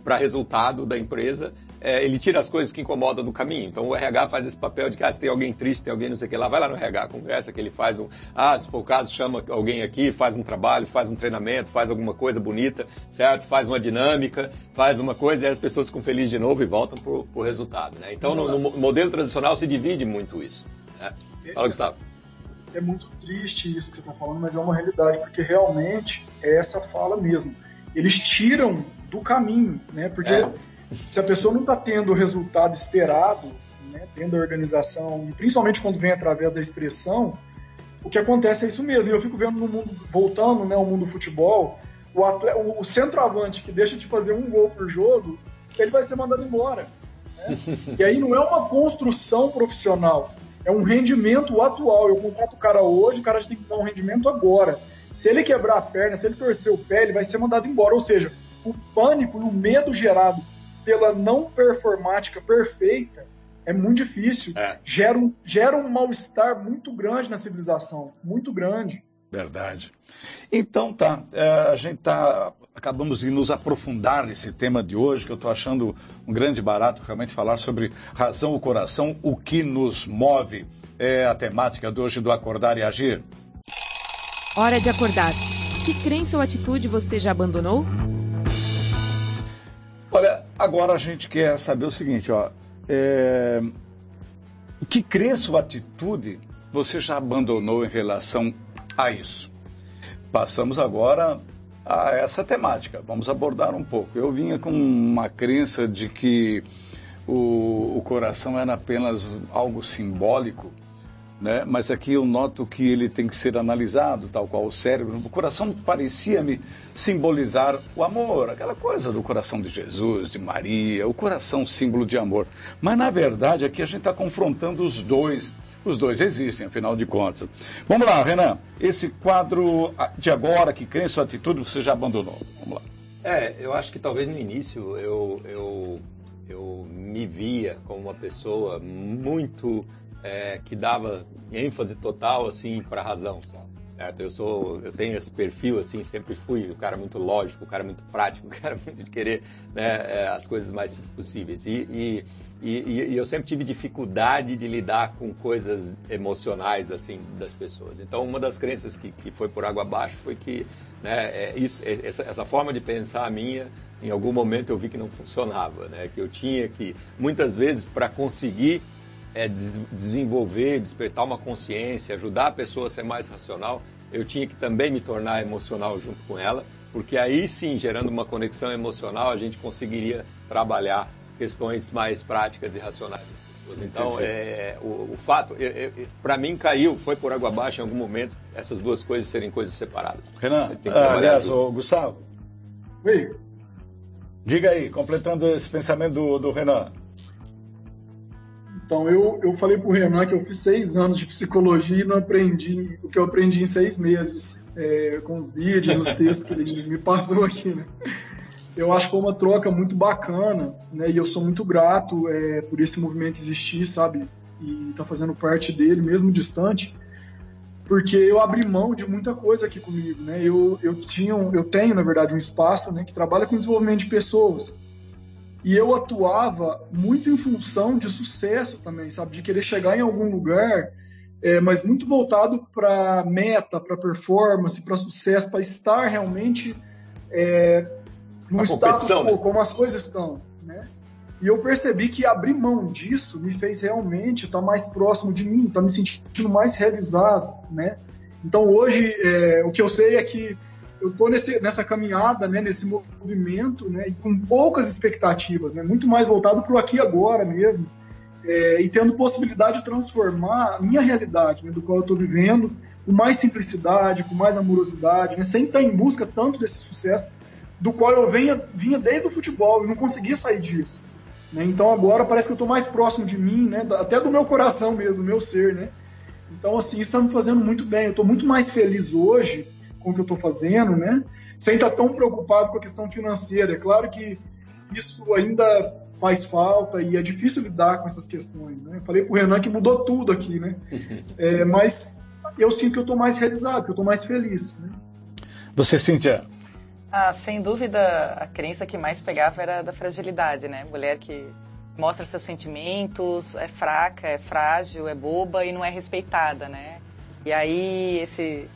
para resultado da empresa. É, ele tira as coisas que incomodam do caminho. Então o RH faz esse papel de que ah, se tem alguém triste, tem alguém não sei o que lá, vai lá no RH, conversa que ele faz um. Ah, se for o caso, chama alguém aqui, faz um trabalho, faz um treinamento, faz alguma coisa bonita, certo? Faz uma dinâmica, faz uma coisa e as pessoas ficam felizes de novo e voltam pro, pro resultado. Né? Então no, no modelo tradicional se divide muito isso. Né? Fala, Gustavo. É muito triste isso que você está falando, mas é uma realidade, porque realmente é essa fala mesmo. Eles tiram do caminho, né? Porque É. se a pessoa não está tendo o resultado esperado né, dentro da organização, e principalmente quando vem através da expressão, o que acontece é isso mesmo. E eu fico vendo no mundo, voltando né, ao mundo do futebol, o, atle- o- o centroavante que deixa de fazer um gol por jogo, ele vai ser mandado embora. né? E aí não é uma construção profissional, é um rendimento atual. Eu contrato o cara hoje, o cara tem que dar um rendimento agora. Se ele quebrar a perna, se ele torcer o pé, ele vai ser mandado embora. Ou seja, o pânico e o medo gerado pela não performática perfeita É muito difícil. É. Gera, um, gera um mal-estar muito grande na civilização. Muito grande. Verdade. Então tá, é, a gente tá acabamos de nos aprofundar nesse tema de hoje, que eu estou achando um grande barato realmente falar sobre razão, o coração, o que nos move. É a temática de hoje do acordar e agir. Hora de acordar. Que crença ou atitude você já abandonou? Olha, agora a gente quer saber o seguinte, ó. É... Que crença ou atitude você já abandonou em relação a isso? Passamos agora a essa temática. Vamos abordar um pouco. Eu vinha com uma crença de que o, o coração era apenas algo simbólico né? mas aqui eu noto que ele tem que ser analisado, tal qual o cérebro. O coração parecia-me simbolizar o amor, aquela coisa do coração de Jesus, de Maria, o coração símbolo de amor. Mas na verdade aqui a gente está confrontando os dois. Os dois existem, afinal de contas. Vamos lá, Renan. Esse quadro de agora, que crença ou atitude, você já abandonou. Vamos lá. É, eu acho que talvez no início eu, eu, eu me via como uma pessoa muito é, que dava ênfase total assim para a razão, certo? Eu sou, eu tenho esse perfil assim, sempre fui o cara muito lógico, o cara muito prático, o cara muito de querer né, é, as coisas mais possíveis. E, e, e, e, eu sempre tive dificuldade de lidar com coisas emocionais assim das pessoas. Então, uma das crenças que, que foi por água abaixo foi que né, é, isso, é, essa, essa forma de pensar minha, em algum momento eu vi que não funcionava, né? Que eu tinha que muitas vezes para conseguir é, desenvolver, despertar uma consciência, ajudar a pessoa a ser mais racional, eu tinha que também me tornar emocional junto com ela, porque aí sim, gerando uma conexão emocional, a gente conseguiria trabalhar questões mais práticas e racionais Então, é, o, o, fato, para mim, caiu, foi por água abaixo em algum momento, essas duas coisas serem coisas separadas. Renan, ah, aliás, o Gustavo. Oi. Diga aí, completando esse pensamento do, do Renan. Então eu, eu falei pro Renan que eu fiz seis anos de psicologia e não aprendi o que eu aprendi em seis meses, é, com os vídeos, os textos que ele me passou aqui, né? Eu acho que foi uma troca muito bacana, né? E eu sou muito grato é, por esse movimento existir, sabe? E tá fazendo parte dele, mesmo distante, porque eu abri mão de muita coisa aqui comigo, né? Eu, eu, tinha, eu tenho, na verdade, um espaço né, que trabalha com desenvolvimento de pessoas. E eu atuava muito em função de sucesso também, sabe? De querer chegar em algum lugar, é, mas muito voltado para meta, para performance, para sucesso, para estar realmente é, no a status quo, né? como as coisas estão, né? E eu percebi que abrir mão disso me fez realmente estar tá mais próximo de mim, estar tá me sentindo mais realizado, né? Então hoje é, o que eu sei é que eu estou nessa caminhada, né, nesse movimento, né, e com poucas expectativas, né, muito mais voltado para o aqui e agora mesmo, é, e tendo possibilidade de transformar a minha realidade, né, do qual eu estou vivendo, com mais simplicidade, com mais amorosidade, né, sem estar em busca tanto desse sucesso, do qual eu venha, vinha desde o futebol e não conseguia sair disso. Né, então agora parece que eu estou mais próximo de mim, né, até do meu coração mesmo, do meu ser, né. Então assim, isso está me fazendo muito bem. Eu estou muito mais feliz hoje com o que eu estou fazendo, né? Sem estar tão preocupado com a questão financeira. É claro que isso ainda faz falta e é difícil lidar com essas questões, né? Falei para o Renan que mudou tudo aqui, né? É, mas eu sinto que eu estou mais realizado, que eu estou mais feliz. Né? Você, Cíntia? Ah, sem dúvida, a crença que mais pegava era da fragilidade, né? Mulher que mostra seus sentimentos, é fraca, é frágil, é boba e não é respeitada, né? E aí esse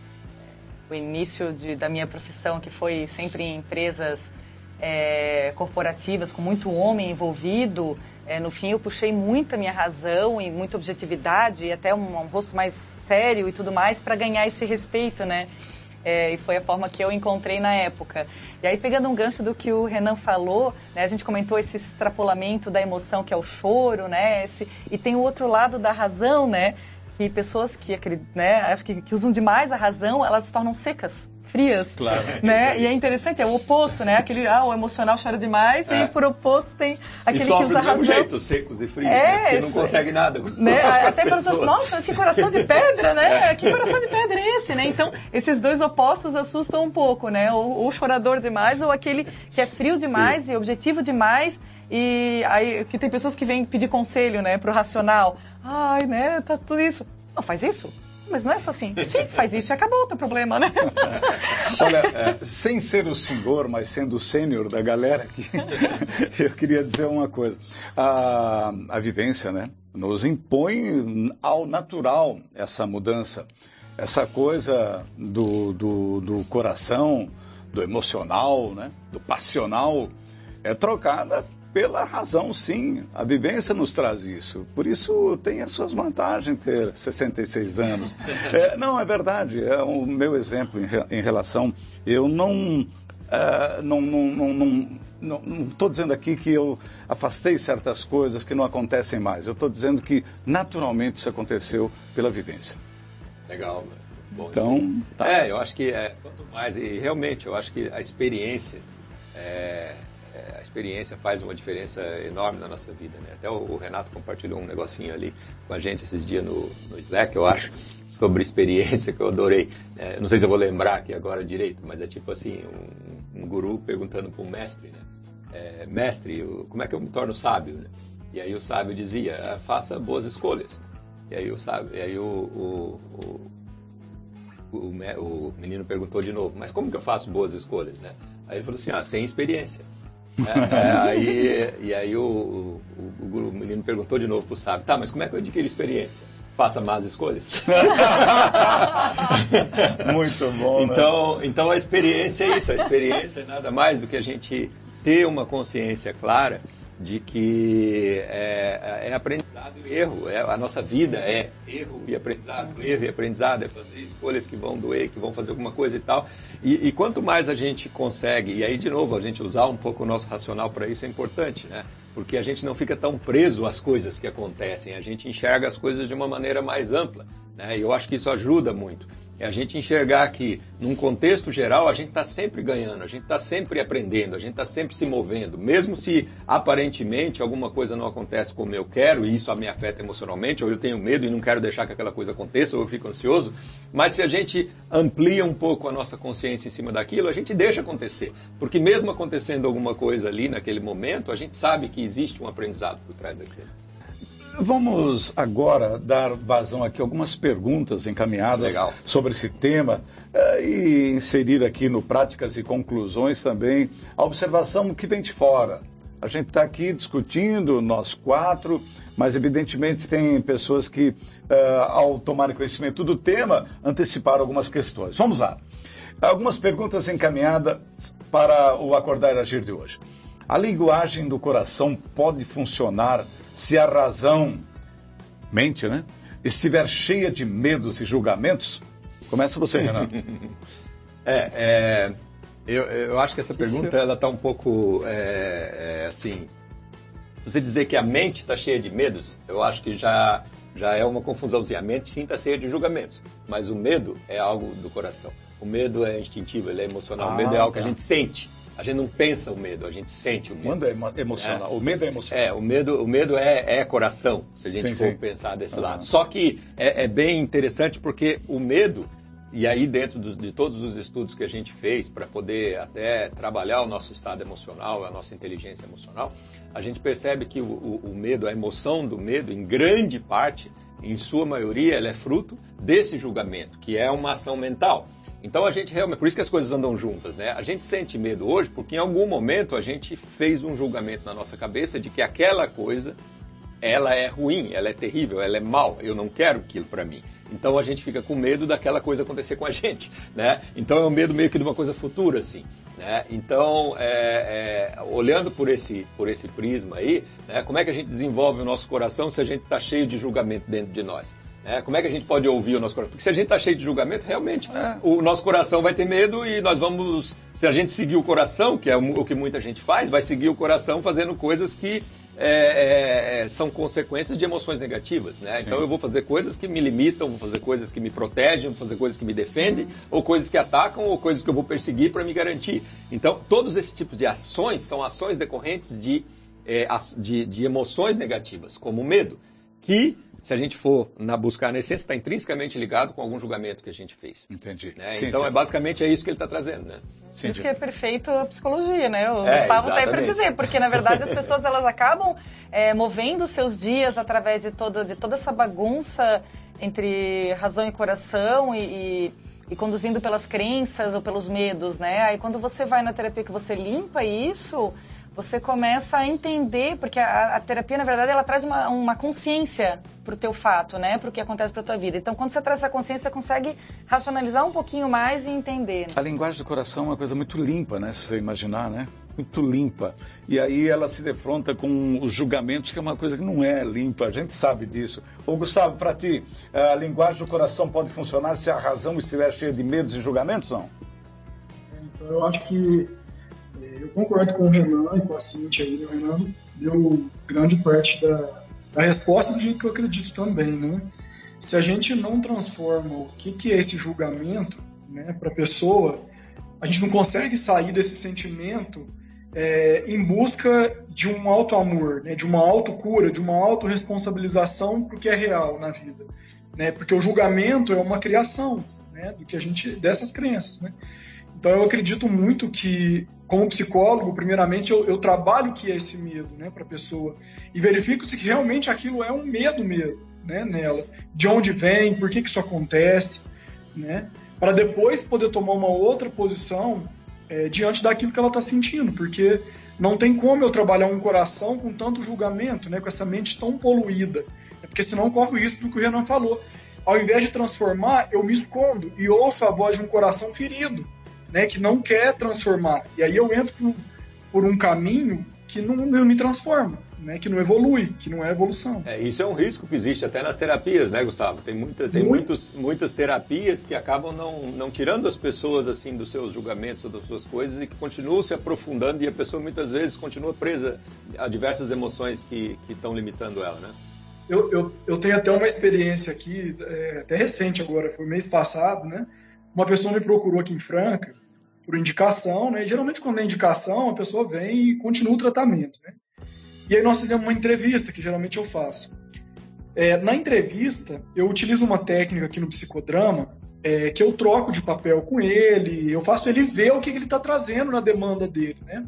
o início de, da minha profissão, que foi sempre em empresas é, corporativas com muito homem envolvido, é, no fim eu puxei muita minha razão e muita objetividade e até um, um rosto mais sério e tudo mais para ganhar esse respeito, né? É, e foi a forma que eu encontrei na época. E aí, pegando um gancho do que o Renan falou, né, a gente comentou esse extrapolamento da emoção que é o choro, né? Esse, e tem o outro lado da razão, né? Que pessoas que, né, acho que, que usam demais a razão, elas se tornam secas frias. Claro. Né? E é interessante, é o oposto, né? Aquele, ah, o emocional chora demais, é. e por oposto tem aquele que usa razão. jeito, secos e frios, é, né? que não consegue nada. Né? Até para pessoas, nossa, mas que coração de pedra, né? É. Que coração de pedra é esse, né? Então, esses dois opostos assustam um pouco, né? O, o chorador demais ou aquele que é frio demais Sim. e objetivo demais E aí que tem pessoas que vêm pedir conselho, né, pro racional. Ai, né, tá tudo isso. Não, faz isso. Mas não é só assim. Sim, faz isso e acabou o teu problema, né? Olha, é, sem ser o senhor, mas sendo o sênior da galera aqui, eu queria dizer uma coisa. A, a vivência, né, nos impõe ao natural essa mudança. Essa coisa do, do, do coração, do emocional, né, do passional, é trocada pela razão, sim. A vivência nos traz isso. Por isso tem as suas vantagens ter 66 anos. É, não, é verdade. É o meu exemplo em, em relação. Eu não. Uh, não, não, não, não estou dizendo aqui que eu afastei certas coisas que não acontecem mais. Eu estou dizendo que naturalmente isso aconteceu pela vivência. Legal. Bom, então, tá. é, eu acho que é, quanto mais e realmente eu acho que a experiência é, é, a experiência faz uma diferença enorme na nossa vida. Né? Até o, o, Renato compartilhou um negocinho ali com a gente esses dias no, no Slack, eu acho, sobre experiência que eu adorei. É, não sei se eu vou lembrar aqui agora direito, mas é tipo assim, um, um guru perguntando para um mestre, né? É, mestre, como é que eu me torno sábio? Né? E aí o sábio dizia, ah, faça boas escolhas. E aí o sábio, e aí o, o, o, o, menino perguntou de novo, mas como que eu faço boas escolhas, né? Aí ele falou assim, ah, tem experiência. É, é, aí, e aí o, o, o, menino perguntou de novo pro sábio, tá, mas como é que eu adquiro experiência? Faça más escolhas. Muito bom. Né? Então, né? então a experiência é isso, a experiência é nada mais do que a gente ter uma consciência clara de que é, é, aprendizado e erro. É, a nossa vida é erro e aprendizado, erro e aprendizado, é fazer escolhas que vão doer, que vão fazer alguma coisa e tal. E, e quanto mais a gente consegue, e aí de novo a gente usar um pouco o nosso racional para isso é importante, né? Porque a gente não fica tão preso às coisas que acontecem, a gente enxerga as coisas de uma maneira mais ampla, né? E eu acho que isso ajuda muito. É a gente enxergar que, num contexto geral, a gente está sempre ganhando, a gente está sempre aprendendo, a gente está sempre se movendo. Mesmo se aparentemente alguma coisa não acontece como eu quero, e isso me afeta emocionalmente, ou eu tenho medo e não quero deixar que aquela coisa aconteça, ou eu fico ansioso, mas se a gente amplia um pouco a nossa consciência em cima daquilo, a gente deixa acontecer. Porque mesmo acontecendo alguma coisa ali naquele momento, a gente sabe que existe um aprendizado por trás daquilo. Vamos agora dar vazão aqui a algumas perguntas encaminhadas Legal. sobre esse tema eh, e inserir aqui no Práticas e Conclusões também a observação que vem de fora. A gente está aqui discutindo, nós quatro, mas evidentemente tem pessoas que, uh, ao tomarem conhecimento do tema, anteciparam algumas questões. Vamos lá. Algumas perguntas encaminhadas para o Acordar e Agir de hoje. A linguagem do coração pode funcionar se a razão, mente, né, estiver cheia de medos e julgamentos? Começa você, Renato. é, é eu, eu, acho que essa pergunta ela está um pouco é, é, assim. Você dizer que a mente está cheia de medos, eu acho que já já é uma confusãozinha. A mente sim está cheia de julgamentos, mas o medo é algo do coração. O medo é instintivo, ele é emocional. Ah, o medo é algo tá. que a gente sente. A gente não pensa o medo, a gente sente o medo. Manda é emocional. O medo é emocional. É, o medo, o medo é, é coração, se a gente sim, for sim. pensar desse uhum. lado. Só que é, é, bem interessante porque o medo, e aí dentro do, de todos os estudos que a gente fez para poder até trabalhar o nosso estado emocional, a nossa inteligência emocional, a gente percebe que o, o, o medo, a emoção do medo, em grande parte, em sua maioria, ela é fruto desse julgamento, que é uma ação mental. Então a gente realmente, por isso que as coisas andam juntas, né? A gente sente medo hoje porque em algum momento a gente fez um julgamento na nossa cabeça de que aquela coisa ela é ruim, ela é terrível, ela é mal, eu não quero aquilo para mim. Então a gente fica com medo daquela coisa acontecer com a gente, né? Então é um medo meio que de uma coisa futura, assim, né? Então, é, é, olhando por esse, por esse prisma aí, né, como é que a gente desenvolve o nosso coração se a gente está cheio de julgamento dentro de nós? É, como é que a gente pode ouvir o nosso coração? Porque se a gente está cheio de julgamento, realmente é. o nosso coração vai ter medo e nós vamos, se a gente seguir o coração, que é o que muita gente faz, vai seguir o coração fazendo coisas que é, é, é são consequências de emoções negativas, né? Então eu vou fazer coisas que me limitam, vou fazer coisas que me protegem, vou fazer coisas que me defendem, ou coisas que atacam, ou coisas que eu vou perseguir para me garantir. Então todos esses tipos de ações são ações decorrentes de, é, de, de emoções negativas, como o medo que se a gente for na buscar na essência, está intrinsecamente ligado com algum julgamento que a gente fez. Entendi. Né? Sim, então, é basicamente é isso que ele está trazendo, né? Sim, isso que é perfeito a psicologia, né? O é, Gustavo está aí para dizer, porque na verdade as pessoas elas acabam é, movendo seus dias através de toda, de toda essa bagunça entre razão e coração e, e, e conduzindo pelas crenças ou pelos medos, né? Aí quando você vai na terapia que você limpa isso você começa a entender, porque a, a terapia, na verdade, ela traz uma, uma consciência para o teu fato, né? Para o que acontece para tua vida. Então, quando você traz essa consciência, você consegue racionalizar um pouquinho mais e entender. A linguagem do coração é uma coisa muito limpa, né? Se você imaginar, né? Muito limpa. E aí ela se defronta com os julgamentos, que é uma coisa que não é limpa. A gente sabe disso. Ô, Gustavo, para ti, a linguagem do coração pode funcionar se a razão estiver cheia de medos e julgamentos, não? Então, eu acho que eu concordo com o Renan e com a Cintia aí, né? o Renan deu grande parte da, da resposta do jeito que eu acredito também, né? Se a gente não transforma o que, que é esse julgamento né, para a pessoa, a gente não consegue sair desse sentimento é, em busca de um auto-amor, né, de uma autocura, de uma autorresponsabilização para o que é real na vida. Né, porque o julgamento é uma criação né, do que a gente dessas crenças. Né? Então eu acredito muito que, como psicólogo, primeiramente eu, eu trabalho o que é esse medo né, para a pessoa e verifico se realmente aquilo é um medo mesmo né, nela. De onde vem, por que, que isso acontece, né? Para depois poder tomar uma outra posição é, diante daquilo que ela está sentindo, porque não tem como eu trabalhar um coração com tanto julgamento, né, com essa mente tão poluída. É porque senão corre o risco do que o Renan falou. Ao invés de transformar, eu me escondo e ouço a voz de um coração ferido né, que não quer transformar. E aí eu entro por, por um caminho que não, não, me transforma, né, que não evolui, que não é evolução. É, isso é um risco que existe até nas terapias, né, Gustavo? Tem, muita, tem Muito. muitos, muitas terapias que acabam não, não tirando as pessoas assim dos seus julgamentos ou das suas coisas e que continuam se aprofundando e a pessoa muitas vezes continua presa a diversas emoções que estão limitando ela, né? Eu, eu, eu, tenho até uma experiência aqui, é, até recente agora, foi mês passado, né? Uma pessoa me procurou aqui em Franca por indicação, né? Geralmente quando é indicação, a pessoa vem e continua o tratamento, né? E aí nós fizemos uma entrevista, que geralmente eu faço. É, na entrevista, eu utilizo uma técnica aqui no psicodrama, é, que eu troco de papel com ele, eu faço ele ver o que, que ele está trazendo na demanda dele, né?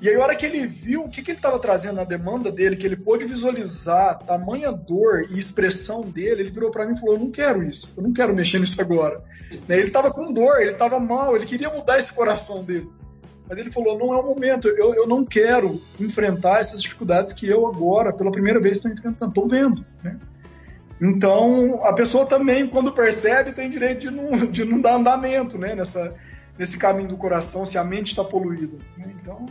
E aí, a hora que ele viu o que, que ele estava trazendo na demanda dele, que ele pôde visualizar tamanha dor e expressão dele, ele virou para mim e falou: Eu não quero isso, eu não quero mexer nisso agora. Né, ele estava com dor, ele estava mal, ele queria mudar esse coração dele. Mas ele falou: Não é o momento, eu, eu não quero enfrentar essas dificuldades que eu agora, pela primeira vez, estou enfrentando, estou vendo. Né? Então, a pessoa também, quando percebe, tem direito de não, de não dar andamento né? Nessa, nesse caminho do coração, se a mente está poluída. Né? Então.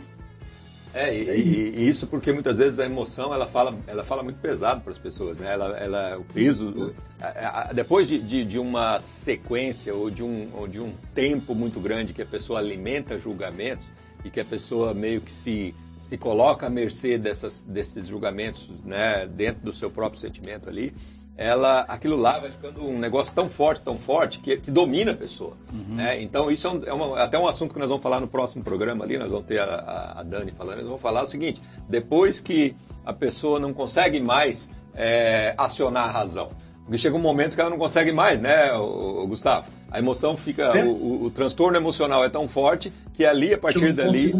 É, e, e, e, isso porque muitas vezes a emoção ela fala, ela fala muito pesado para as pessoas, né? Ela, ela, o peso, a, a, depois de, de, de, uma sequência ou de, um, ou de um tempo muito grande que a pessoa alimenta julgamentos e que a pessoa meio que se, se coloca à mercê dessas, desses julgamentos, né? Dentro do seu próprio sentimento ali, ela, aquilo lá vai ficando um negócio tão forte, tão forte, que, que domina a pessoa. Uhum. Né? Então, isso é, um, é uma, até um assunto que nós vamos falar no próximo programa ali, nós vamos ter a, a, Dani falando, nós vamos falar o seguinte, depois que a pessoa não consegue mais é, acionar a razão, porque chega um momento que ela não consegue mais, né, o, o Gustavo? A emoção fica, é. o, o, o, transtorno emocional é tão forte que ali, a partir dali,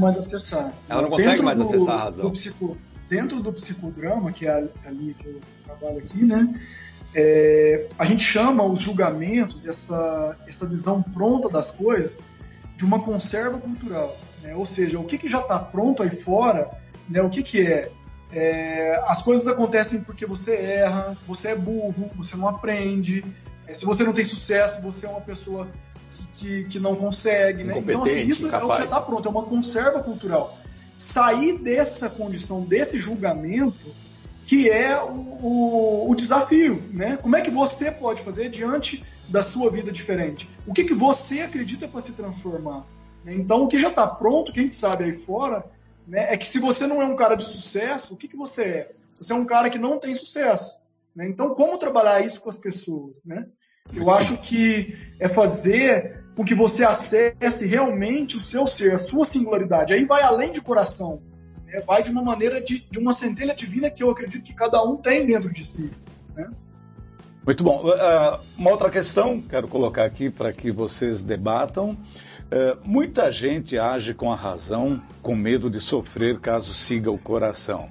ela não consegue mais acessar a razão. Psico, dentro do psicodrama, que é ali que eu trabalho aqui, né, é, a gente chama os julgamentos, essa, essa visão pronta das coisas, de uma conserva cultural. Né? Ou seja, o que, que já está pronto aí fora, né? o que, que é? é? As coisas acontecem porque você erra, você é burro, você não aprende. É, se você não tem sucesso, você é uma pessoa que, que, que não consegue. Né? Então, assim, isso incapaz. é o que está pronto, é uma conserva cultural. Sair dessa condição, desse julgamento, que é o, o, o, desafio, né? Como é que você pode fazer diante da sua vida diferente? O que, que você acredita para se transformar? Né? Então, o que já está pronto, que a gente sabe aí fora, né, é que se você não é um cara de sucesso, o que, que você é? Você é um cara que não tem sucesso. Né? Então, como trabalhar isso com as pessoas? Né? Eu acho que é fazer com que você acesse realmente o seu ser, a sua singularidade. Aí vai além de coração né, vai de uma maneira de, de uma centelha divina que eu acredito que cada um tem dentro de si. Né? Muito bom. Uh, uma outra questão, quero colocar aqui para que vocês debatam. Uh, muita gente age com a razão, com medo de sofrer caso siga o coração.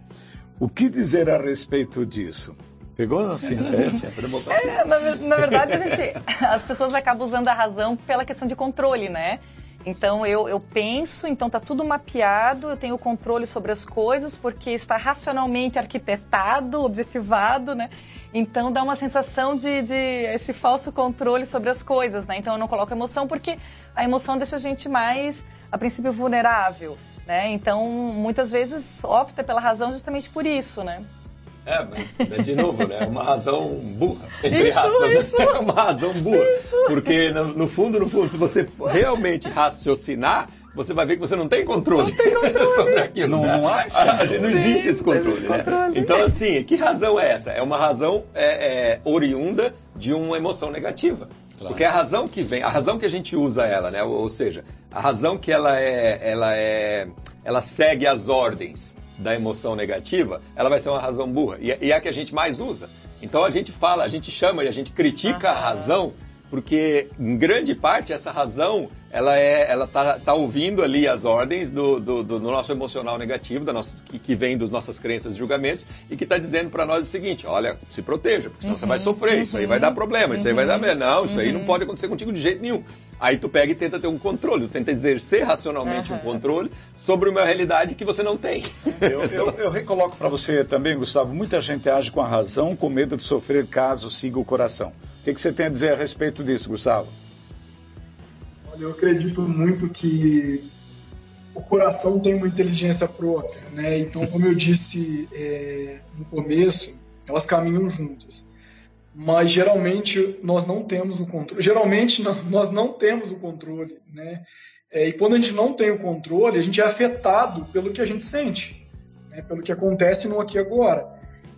O que dizer a respeito disso? Pegou assim? É, na, na verdade, gente, as pessoas acabam usando a razão pela questão de controle, né? Então eu, eu penso, então está tudo mapeado, eu tenho controle sobre as coisas porque está racionalmente arquitetado, objetivado, né? Então dá uma sensação de, de, esse falso controle sobre as coisas, né? Então eu não coloco emoção porque a emoção deixa a gente mais, a princípio, vulnerável, né? Então muitas vezes opta pela razão justamente por isso, né? É, mas, de novo, né? Uma razão burra, entre isso, aspas. Né? Isso. Né? Uma razão burra. Isso. Porque, no, no, fundo, no fundo, se você realmente raciocinar, você vai ver que você não tem controle, não tem controle. sobre aquilo. Não, né? não, há esse não existe esse controle, né? controle. Então, assim, que razão é essa? É uma razão é, é, oriunda de uma emoção negativa. Claro. Porque a razão que vem, a razão que a gente usa ela, né? Ou, ou seja, a razão que ela é, ela é, ela segue as ordens da emoção negativa, ela vai ser uma razão burra. E, é, e é a que a gente mais usa. Então a gente fala, a gente chama e a gente critica a razão porque em grande parte essa razão ela é ela tá, tá ouvindo ali as ordens do, do, do nosso emocional negativo da nossa, que, que vem das nossas crenças e julgamentos e que está dizendo para nós o seguinte olha se proteja porque senão uhum, você vai uhum, sofrer uhum, isso aí vai dar problema uhum, isso aí vai dar uhum. não isso aí não uhum. pode acontecer contigo de jeito nenhum aí tu pega e tenta ter um controle tu tenta exercer racionalmente um controle sobre uma realidade que você não tem eu, eu, eu recoloco para você também Gustavo muita gente age com a razão com medo de sofrer caso siga o coração que, que você tem a dizer a respeito disso, Gustavo? Eu acredito muito que o coração tem uma inteligência própria, né? Então, como eu disse é, no começo, elas caminham juntas. Mas geralmente nós não temos o controle. Geralmente nós não temos o controle, né? É, e quando a gente não tem o controle, a gente é afetado pelo que a gente sente, né? pelo que acontece no aqui e agora.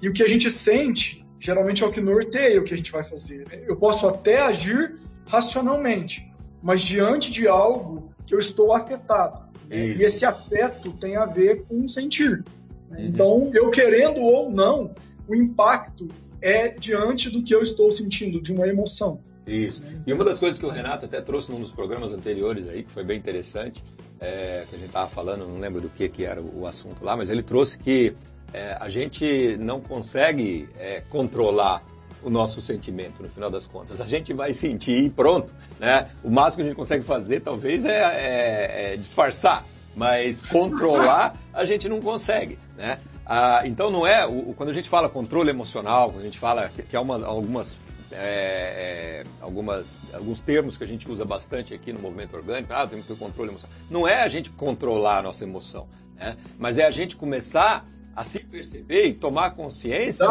E o que a gente sente geralmente é o que norteia o que a gente vai fazer. Né? Eu posso até agir racionalmente, mas diante de algo que eu estou afetado. Né? E esse afeto tem a ver com sentir. Né? Uhum. Então, eu querendo ou não, o impacto é diante do que eu estou sentindo, de uma emoção. Isso. E uma das coisas que o Renato até trouxe num dos programas anteriores aí, que foi bem interessante, é, que a gente estava falando, não lembro do que, que era o assunto lá, mas ele trouxe que é, a gente não consegue é, controlar o nosso sentimento, no final das contas. A gente vai sentir e pronto. Né? O máximo que a gente consegue fazer, talvez, é, é, é disfarçar, mas controlar a gente não consegue. Né? Ah, então, não é. O, quando a gente fala controle emocional, quando a gente fala que, que há uma, algumas é, é, algumas, alguns termos que a gente usa bastante aqui no movimento orgânico, ah, temos que ter controle emocional. Não é a gente controlar a nossa emoção, né? mas é a gente começar a se perceber e tomar consciência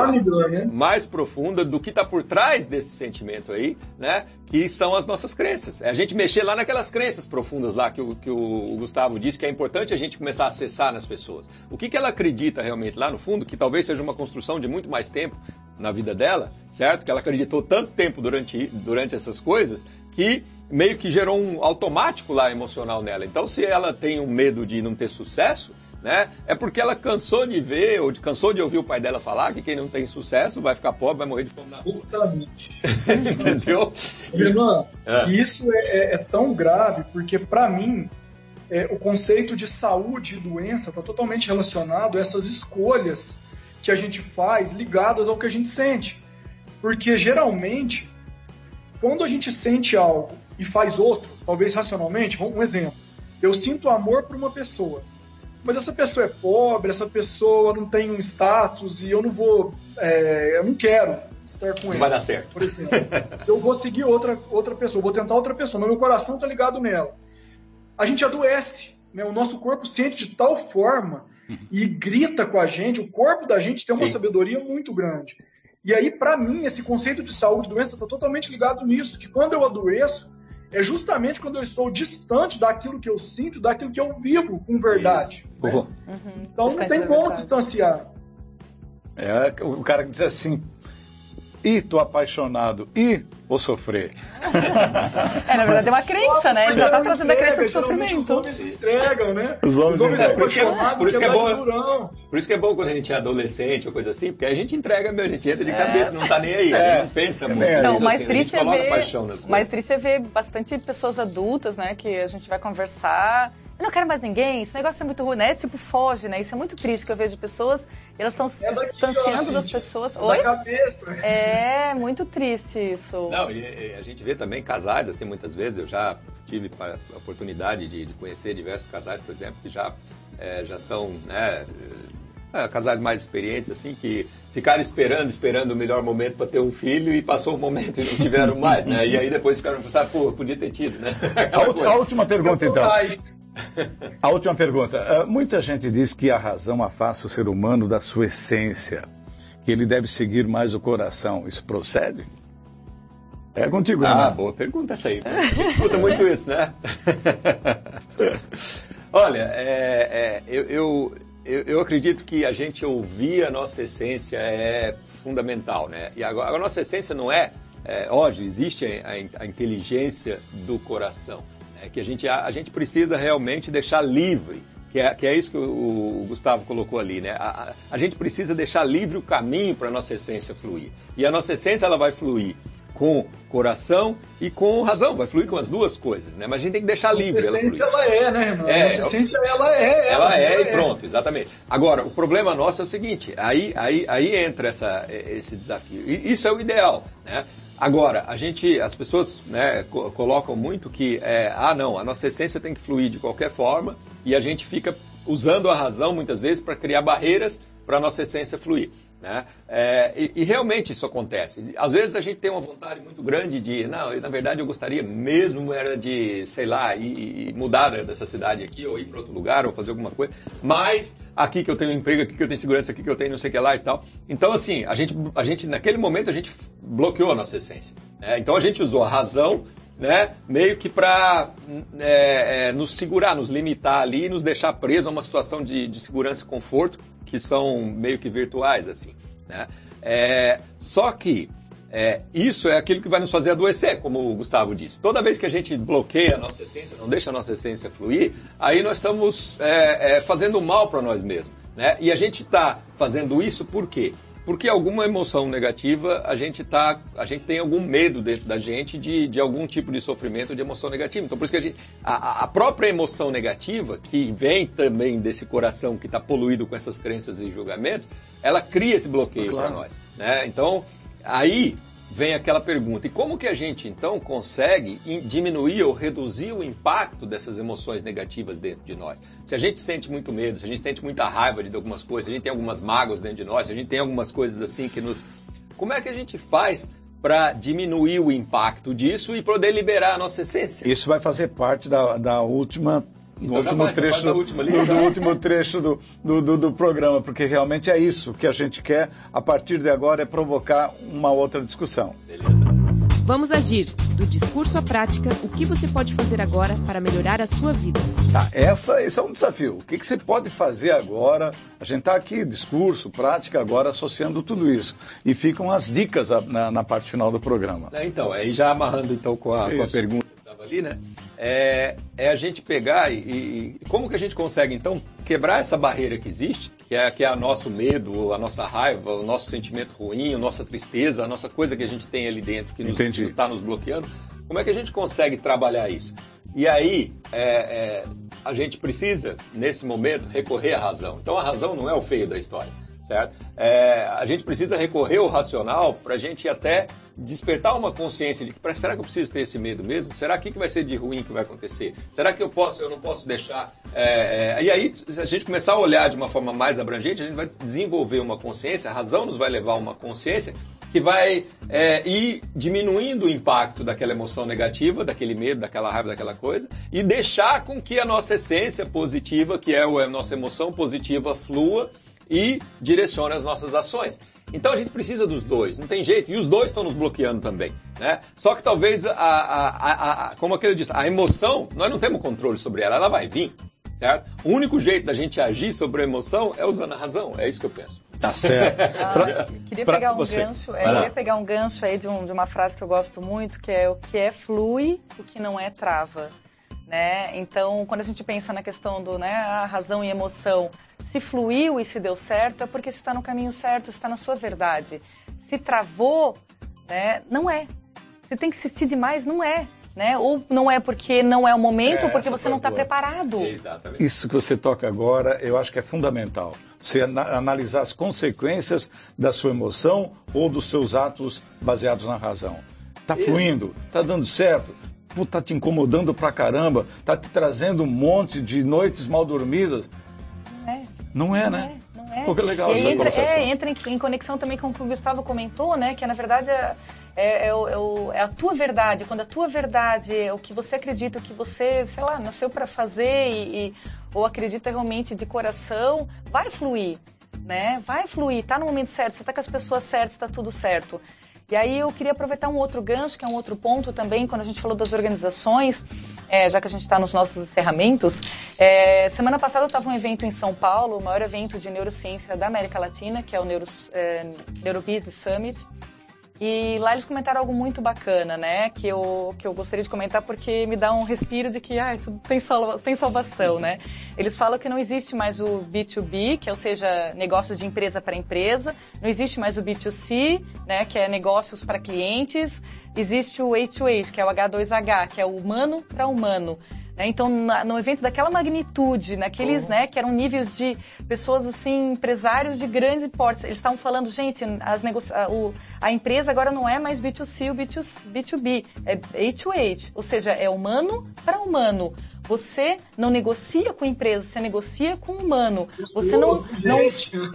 né? mais profunda do que está por trás desse sentimento aí, né? Que são as nossas crenças. É a gente mexer lá naquelas crenças profundas lá que o, que o Gustavo disse que é importante a gente começar a acessar nas pessoas. O que, que ela acredita realmente lá no fundo, que talvez seja uma construção de muito mais tempo na vida dela, certo? Que ela acreditou tanto tempo durante, durante essas coisas que meio que gerou um automático lá emocional nela. Então, se ela tem um medo de não ter sucesso, né? É porque ela cansou de ver, ou de, cansou de ouvir o pai dela falar que quem não tem sucesso vai ficar pobre, vai morrer de fome na rua. Totalmente. Entendeu? Renan, é. isso é, é, é, tão grave porque, para mim, é, o conceito de saúde e doença está totalmente relacionado a essas escolhas que a gente faz ligadas ao que a gente sente. Porque, geralmente, quando a gente sente algo e faz outro, talvez racionalmente, um exemplo, eu sinto amor por uma pessoa mas essa pessoa é pobre, essa pessoa não tem um status e eu não vou, é, eu não quero estar com não ele. Vai dar certo. Por exemplo, eu vou seguir outra, outra pessoa, vou tentar outra pessoa, mas meu coração está ligado nela. A gente adoece, né? o nosso corpo sente de tal forma uhum. e grita com a gente, o corpo da gente tem uma Sim. sabedoria muito grande. E aí, para mim, esse conceito de saúde e doença está totalmente ligado nisso, que quando eu adoeço, é justamente quando eu estou distante daquilo que eu sinto, daquilo que eu vivo com verdade. Né? Uhum. Então não tem como distanciar. É, o cara que diz assim, e tô apaixonado e vou sofrer. É, na verdade é uma crença, né? Ele já tá trazendo a crença do sofrimento. Os homens entregam, né? Os homens entregam. Por isso é- apaixonados, por isso que é bom- durão. Por isso que é bom quando a gente é adolescente ou coisa assim, porque a gente entrega mesmo, a gente entra de cabeça, não tá nem aí, a É. gente não pensa É muito. Então, o mais assim, a triste gente é coloca ver, paixão nas mais triste é ver bastante pessoas adultas, né, que a gente vai conversar. Eu não quero mais ninguém, esse negócio é muito ruim, né? Tipo, foge, né? Isso é muito triste que eu vejo pessoas, elas estão se É distanciando das pessoas. Da Oi? cabeça. É muito triste isso. Não, e, e a gente vê também casais, assim, muitas vezes. Eu já tive a oportunidade de, de conhecer diversos casais, por exemplo, que já, eh, já são, né, eh, casais mais experientes, assim, que ficaram esperando, esperando o melhor momento para ter um filho e passou o momento e não tiveram mais, né? E aí depois ficaram pensando, pô, podia ter tido, né? A, última pergunta, então. Ai, A última pergunta. Ah, muita gente diz que a razão afasta o ser humano da sua essência, que ele deve seguir mais o coração. Isso procede? É contigo, Ah, Renan. boa pergunta essa aí. A gente escuta muito isso, né? Olha, é, é, eu, eu, eu, acredito que a gente ouvir a nossa essência é fundamental, né? E agora, a nossa essência não é, é óbvio, existe a, a inteligência do coração, é que a gente, a, a gente precisa realmente deixar livre que é, que é isso que o, o Gustavo colocou ali, né? A, a, a gente precisa deixar livre o caminho para a nossa essência fluir. E a nossa essência ela vai fluir com coração e com razão, vai fluir com as duas coisas, né? Mas a gente tem que deixar livre ela fluir. ela é, né, irmão? É, Nossa essência, ela é. Ela é e pronto, exatamente. Agora, o problema nosso é o seguinte, aí, aí, aí entra essa, esse desafio. E isso é o ideal, né? Agora, a gente, as pessoas né, co- colocam muito que, é, ah não, a nossa essência tem que fluir de qualquer forma e a gente fica usando a razão muitas vezes para criar barreiras para a nossa essência fluir. Né? É, e, e realmente isso acontece. Às vezes a gente tem uma vontade muito grande de, não, na verdade eu gostaria mesmo era de, sei lá, ir, mudar dessa cidade aqui, ou ir para outro lugar, ou fazer alguma coisa, mas aqui que eu tenho emprego, aqui que eu tenho segurança, aqui que eu tenho não sei o que lá e tal. Então, assim, a gente, a gente naquele momento a gente bloqueou a nossa essência. Né? Então a gente usou a razão né, meio que para é, é, nos segurar, nos limitar ali nos deixar presos a uma situação de, de segurança e conforto que são meio que virtuais, assim. Né? É, só que é, isso é aquilo que vai nos fazer adoecer, como o Gustavo disse. Toda vez que a gente bloqueia a nossa essência, não deixa a nossa essência fluir, aí nós estamos é, é, fazendo mal para nós mesmos. Né? E a gente está fazendo isso por quê? Porque alguma emoção negativa, a gente, tá, a gente tem algum medo dentro da gente de, de algum tipo de sofrimento de emoção negativa. Então, por isso que a, gente, a, a própria emoção negativa, que vem também desse coração que está poluído com essas crenças e julgamentos, ela cria esse bloqueio Claro. para nós. Né? Então, aí vem aquela pergunta: e como que a gente então consegue in- diminuir ou reduzir o impacto dessas emoções negativas dentro de nós? Se a gente sente muito medo, se a gente sente muita raiva de algumas coisas, se a gente tem algumas mágoas dentro de nós, se a gente tem algumas coisas assim que nos. Como é que a gente faz para diminuir o impacto disso e poder liberar a nossa essência? Isso vai fazer parte da, da última. Então último trecho, do, última do- último trecho do, do, do- do programa, porque realmente é isso que a gente quer, a partir de agora, é provocar uma outra discussão. Beleza. Vamos agir. Do discurso à prática, o que você pode fazer agora para melhorar a sua vida? Tá, essa, esse é um desafio. O que, que você pode fazer agora? A gente está aqui, discurso, prática, agora associando tudo isso. E ficam as dicas na, na parte final do programa. É, Então, aí já amarrando então com a, com a pergunta que estava ali, né? É, é a gente pegar e, e como que a gente consegue então quebrar essa barreira que existe, que é, que é o nosso medo, a nossa raiva, o nosso sentimento ruim, a nossa tristeza, a nossa coisa que a gente tem ali dentro que está nos bloqueando. Como é que a gente consegue trabalhar isso? E aí é, é, a gente precisa, nesse momento, recorrer à razão. Então a razão não é o feio da história certo? É, a gente precisa recorrer ao racional para a gente até despertar uma consciência de que "Pra- será que eu preciso ter esse medo mesmo? Será que que vai ser de ruim que vai acontecer? Será que eu posso, eu não posso deixar? É, é, e aí, se a gente começar a olhar de uma forma mais abrangente, a gente vai desenvolver uma consciência, a razão nos vai levar a uma consciência que vai é, ir diminuindo o impacto daquela emoção negativa, daquele medo, daquela raiva, daquela coisa, e deixar com que a nossa essência positiva, que é a nossa emoção positiva, flua e direciona as nossas ações. Então a gente precisa dos dois, não tem jeito. E os dois estão nos bloqueando também. Né? Só que talvez, a, a, a, a, como aquele disse, a emoção, nós não temos controle sobre ela, ela vai vir. Certo? O único jeito da gente agir sobre a emoção é usando a razão, é isso que eu penso. Tá certo. Ah, pra, queria pra pegar um você. gancho, é, queria pegar um gancho aí de, um, de, uma frase que eu gosto muito, que é o que é flui, o que não é trava. Né? Então, quando a gente pensa na questão do né, a razão e emoção, se fluiu e se deu certo, é porque você está no caminho certo, está na sua verdade. Se travou, né, não é. Se tem que insistir demais, não é. Né? Ou não é porque não é o momento, é, ou porque você não está preparado. Exatamente. Isso que você toca agora, eu acho que é fundamental. Você analisar as consequências da sua emoção ou dos seus atos baseados na razão. Está fluindo, está dando certo, está te incomodando pra caramba, está te trazendo um monte de noites mal dormidas. Não é. Não é, né? É, não é. Pô, que legal e essa entra, é, entra em, em, conexão também com o que o Gustavo comentou, né? Que na verdade é, é, é, o, é, a tua verdade. Quando a tua verdade é o que você acredita, o que você, sei lá, nasceu para fazer e, e, ou acredita realmente de coração, vai fluir, né? Vai fluir, tá no momento certo, você tá com as pessoas certas, está tudo certo. E aí eu queria aproveitar um outro gancho, que é um outro ponto também, quando a gente falou das organizações, é, já que a gente está nos nossos encerramentos. É, semana passada eu estava um evento em São Paulo, o maior evento de neurociência da América Latina, que é o Neuro, é, Neurobusiness Summit. E lá eles comentaram algo muito bacana, né? Que eu, que eu gostaria de comentar porque me dá um respiro de que ah, tudo tem, salva, tem salvação, né? Eles falam que não existe mais o B2B, que é, ou seja, negócios de empresa para empresa, não existe mais o B2C, né? Que é negócios para clientes, existe o H2H, que é o H2H, que é o humano para humano. Né? Então, na, no evento daquela magnitude, naqueles, uhum. né, que eram níveis de pessoas assim, empresários de grandes portes, eles estavam falando, gente, as negocia a, o, a empresa agora não é mais B2C ou B2B, é H2H, ou seja, é humano para humano. Você não negocia com empresa, você negocia com humano. Você não, não.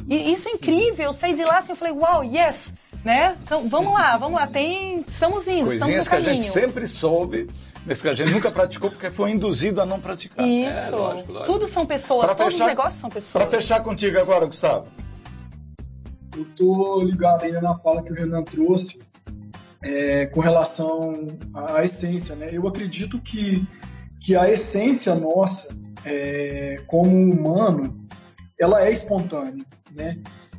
E isso é incrível. Eu saí de lá assim, eu falei, uau, wow, yes, né? Então vamos lá, vamos lá. Tem, estamos indo, Coisinhas estamos no caminho. que a gente sempre soube mas que a gente nunca praticou porque foi induzido a não praticar. Isso. É, lógico, lógico. Tudo são pessoas, pra todos fechar, os negócios são pessoas. Para fechar contigo agora, Gustavo. Eu tô ligado ainda na fala que o Renan trouxe é, com relação à essência, né? Eu acredito que, que a essência nossa, é, como humano, ela é espontânea, né?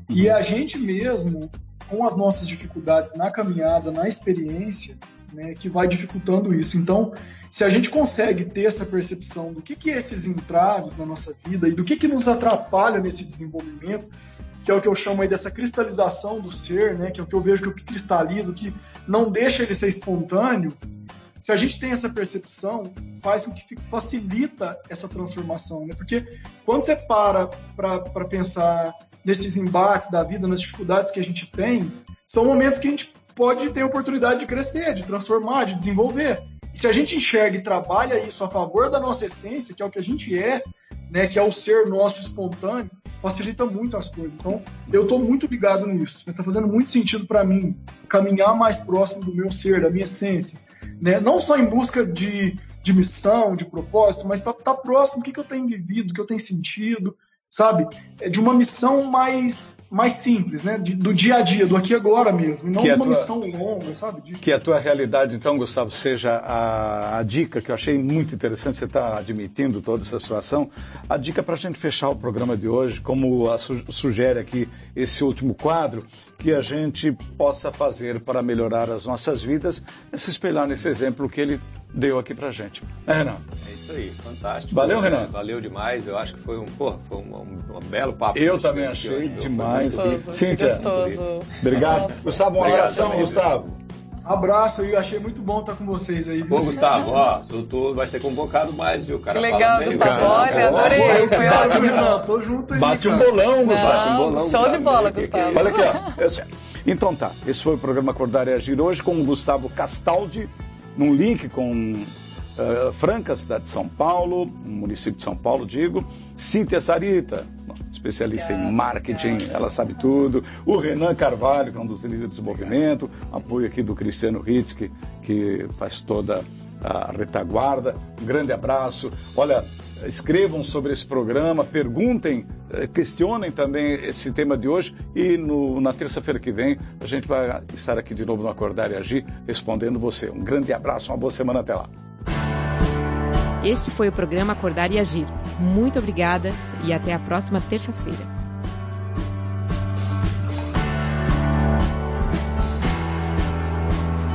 E uhum. a gente mesmo, com as nossas dificuldades na caminhada, na experiência, né, que vai dificultando isso. Então, se a gente consegue ter essa percepção do que, que é esses entraves na nossa vida e do que, que nos atrapalha nesse desenvolvimento, que é o que eu chamo aí dessa cristalização do ser, né, que é o que eu vejo que o que cristaliza, o que não deixa ele ser espontâneo, se a gente tem essa percepção, faz com que facilita essa transformação, né? Porque quando você para para pensar nesses embates da vida, nas dificuldades que a gente tem, são momentos que a gente pode ter oportunidade de crescer, de transformar, de desenvolver. Se a gente enxerga e trabalha isso a favor da nossa essência, que é o que a gente é, né, que é o ser nosso espontâneo, facilita muito as coisas. Então, eu estou muito ligado nisso. Está fazendo muito sentido para mim caminhar mais próximo do meu ser, da minha essência. Né? Não só em busca de, de missão, de propósito, mas estar tá, tá próximo do que, que eu tenho vivido, do que eu tenho sentido, sabe? É de uma missão mais, mais simples, né? De, do dia a dia, do aqui e agora mesmo, e não de uma tua, missão longa, sabe? De... Que a tua realidade, então, Gustavo, seja a, a dica que eu achei muito interessante, você está admitindo toda essa situação, a dica para a gente fechar o programa de hoje, como a, sugere aqui esse último quadro, que a gente possa fazer para melhorar as nossas vidas, é se espelhar nesse exemplo que ele deu aqui pra gente. É, Renan? É isso aí, fantástico. Valeu, Renan. Valeu demais. Eu acho que foi um, pô, foi um, um, um belo papo. Eu também achei demais. Gostoso, Cíntia, gostoso. obrigado. Gustavo, uma abração, Gustavo. Abraço aí, achei muito bom estar com vocês aí. Pô, Gustavo, ó, tu, tu vai ser convocado mais, viu? Cara que legal, Gustavo. Cara. Olha, adorei. Foi ótimo, irmão. Tô junto aí. Bate um bolão, Gustavo. Bate um bolão. Show de bola, Gustavo. Olha aqui, ó. Então tá, esse foi o programa Acordar e Agir hoje com o Gustavo Castaldi, num link com Uh, Franca, cidade de São Paulo, município de São Paulo, digo. Cíntia Sarita, especialista em marketing, ela sabe tudo. O Renan Carvalho, que é um dos líderes do movimento. Apoio aqui do Cristiano Ritz, que, que faz toda a retaguarda. Um grande abraço. Olha, escrevam sobre esse programa, perguntem, eh, questionem também esse tema de hoje e no, na terça-feira que vem a gente vai estar aqui de novo no Acordar e Agir respondendo você. Um grande abraço, uma boa semana até lá. Este foi o programa Acordar e Agir. Muito obrigada e até a próxima terça-feira.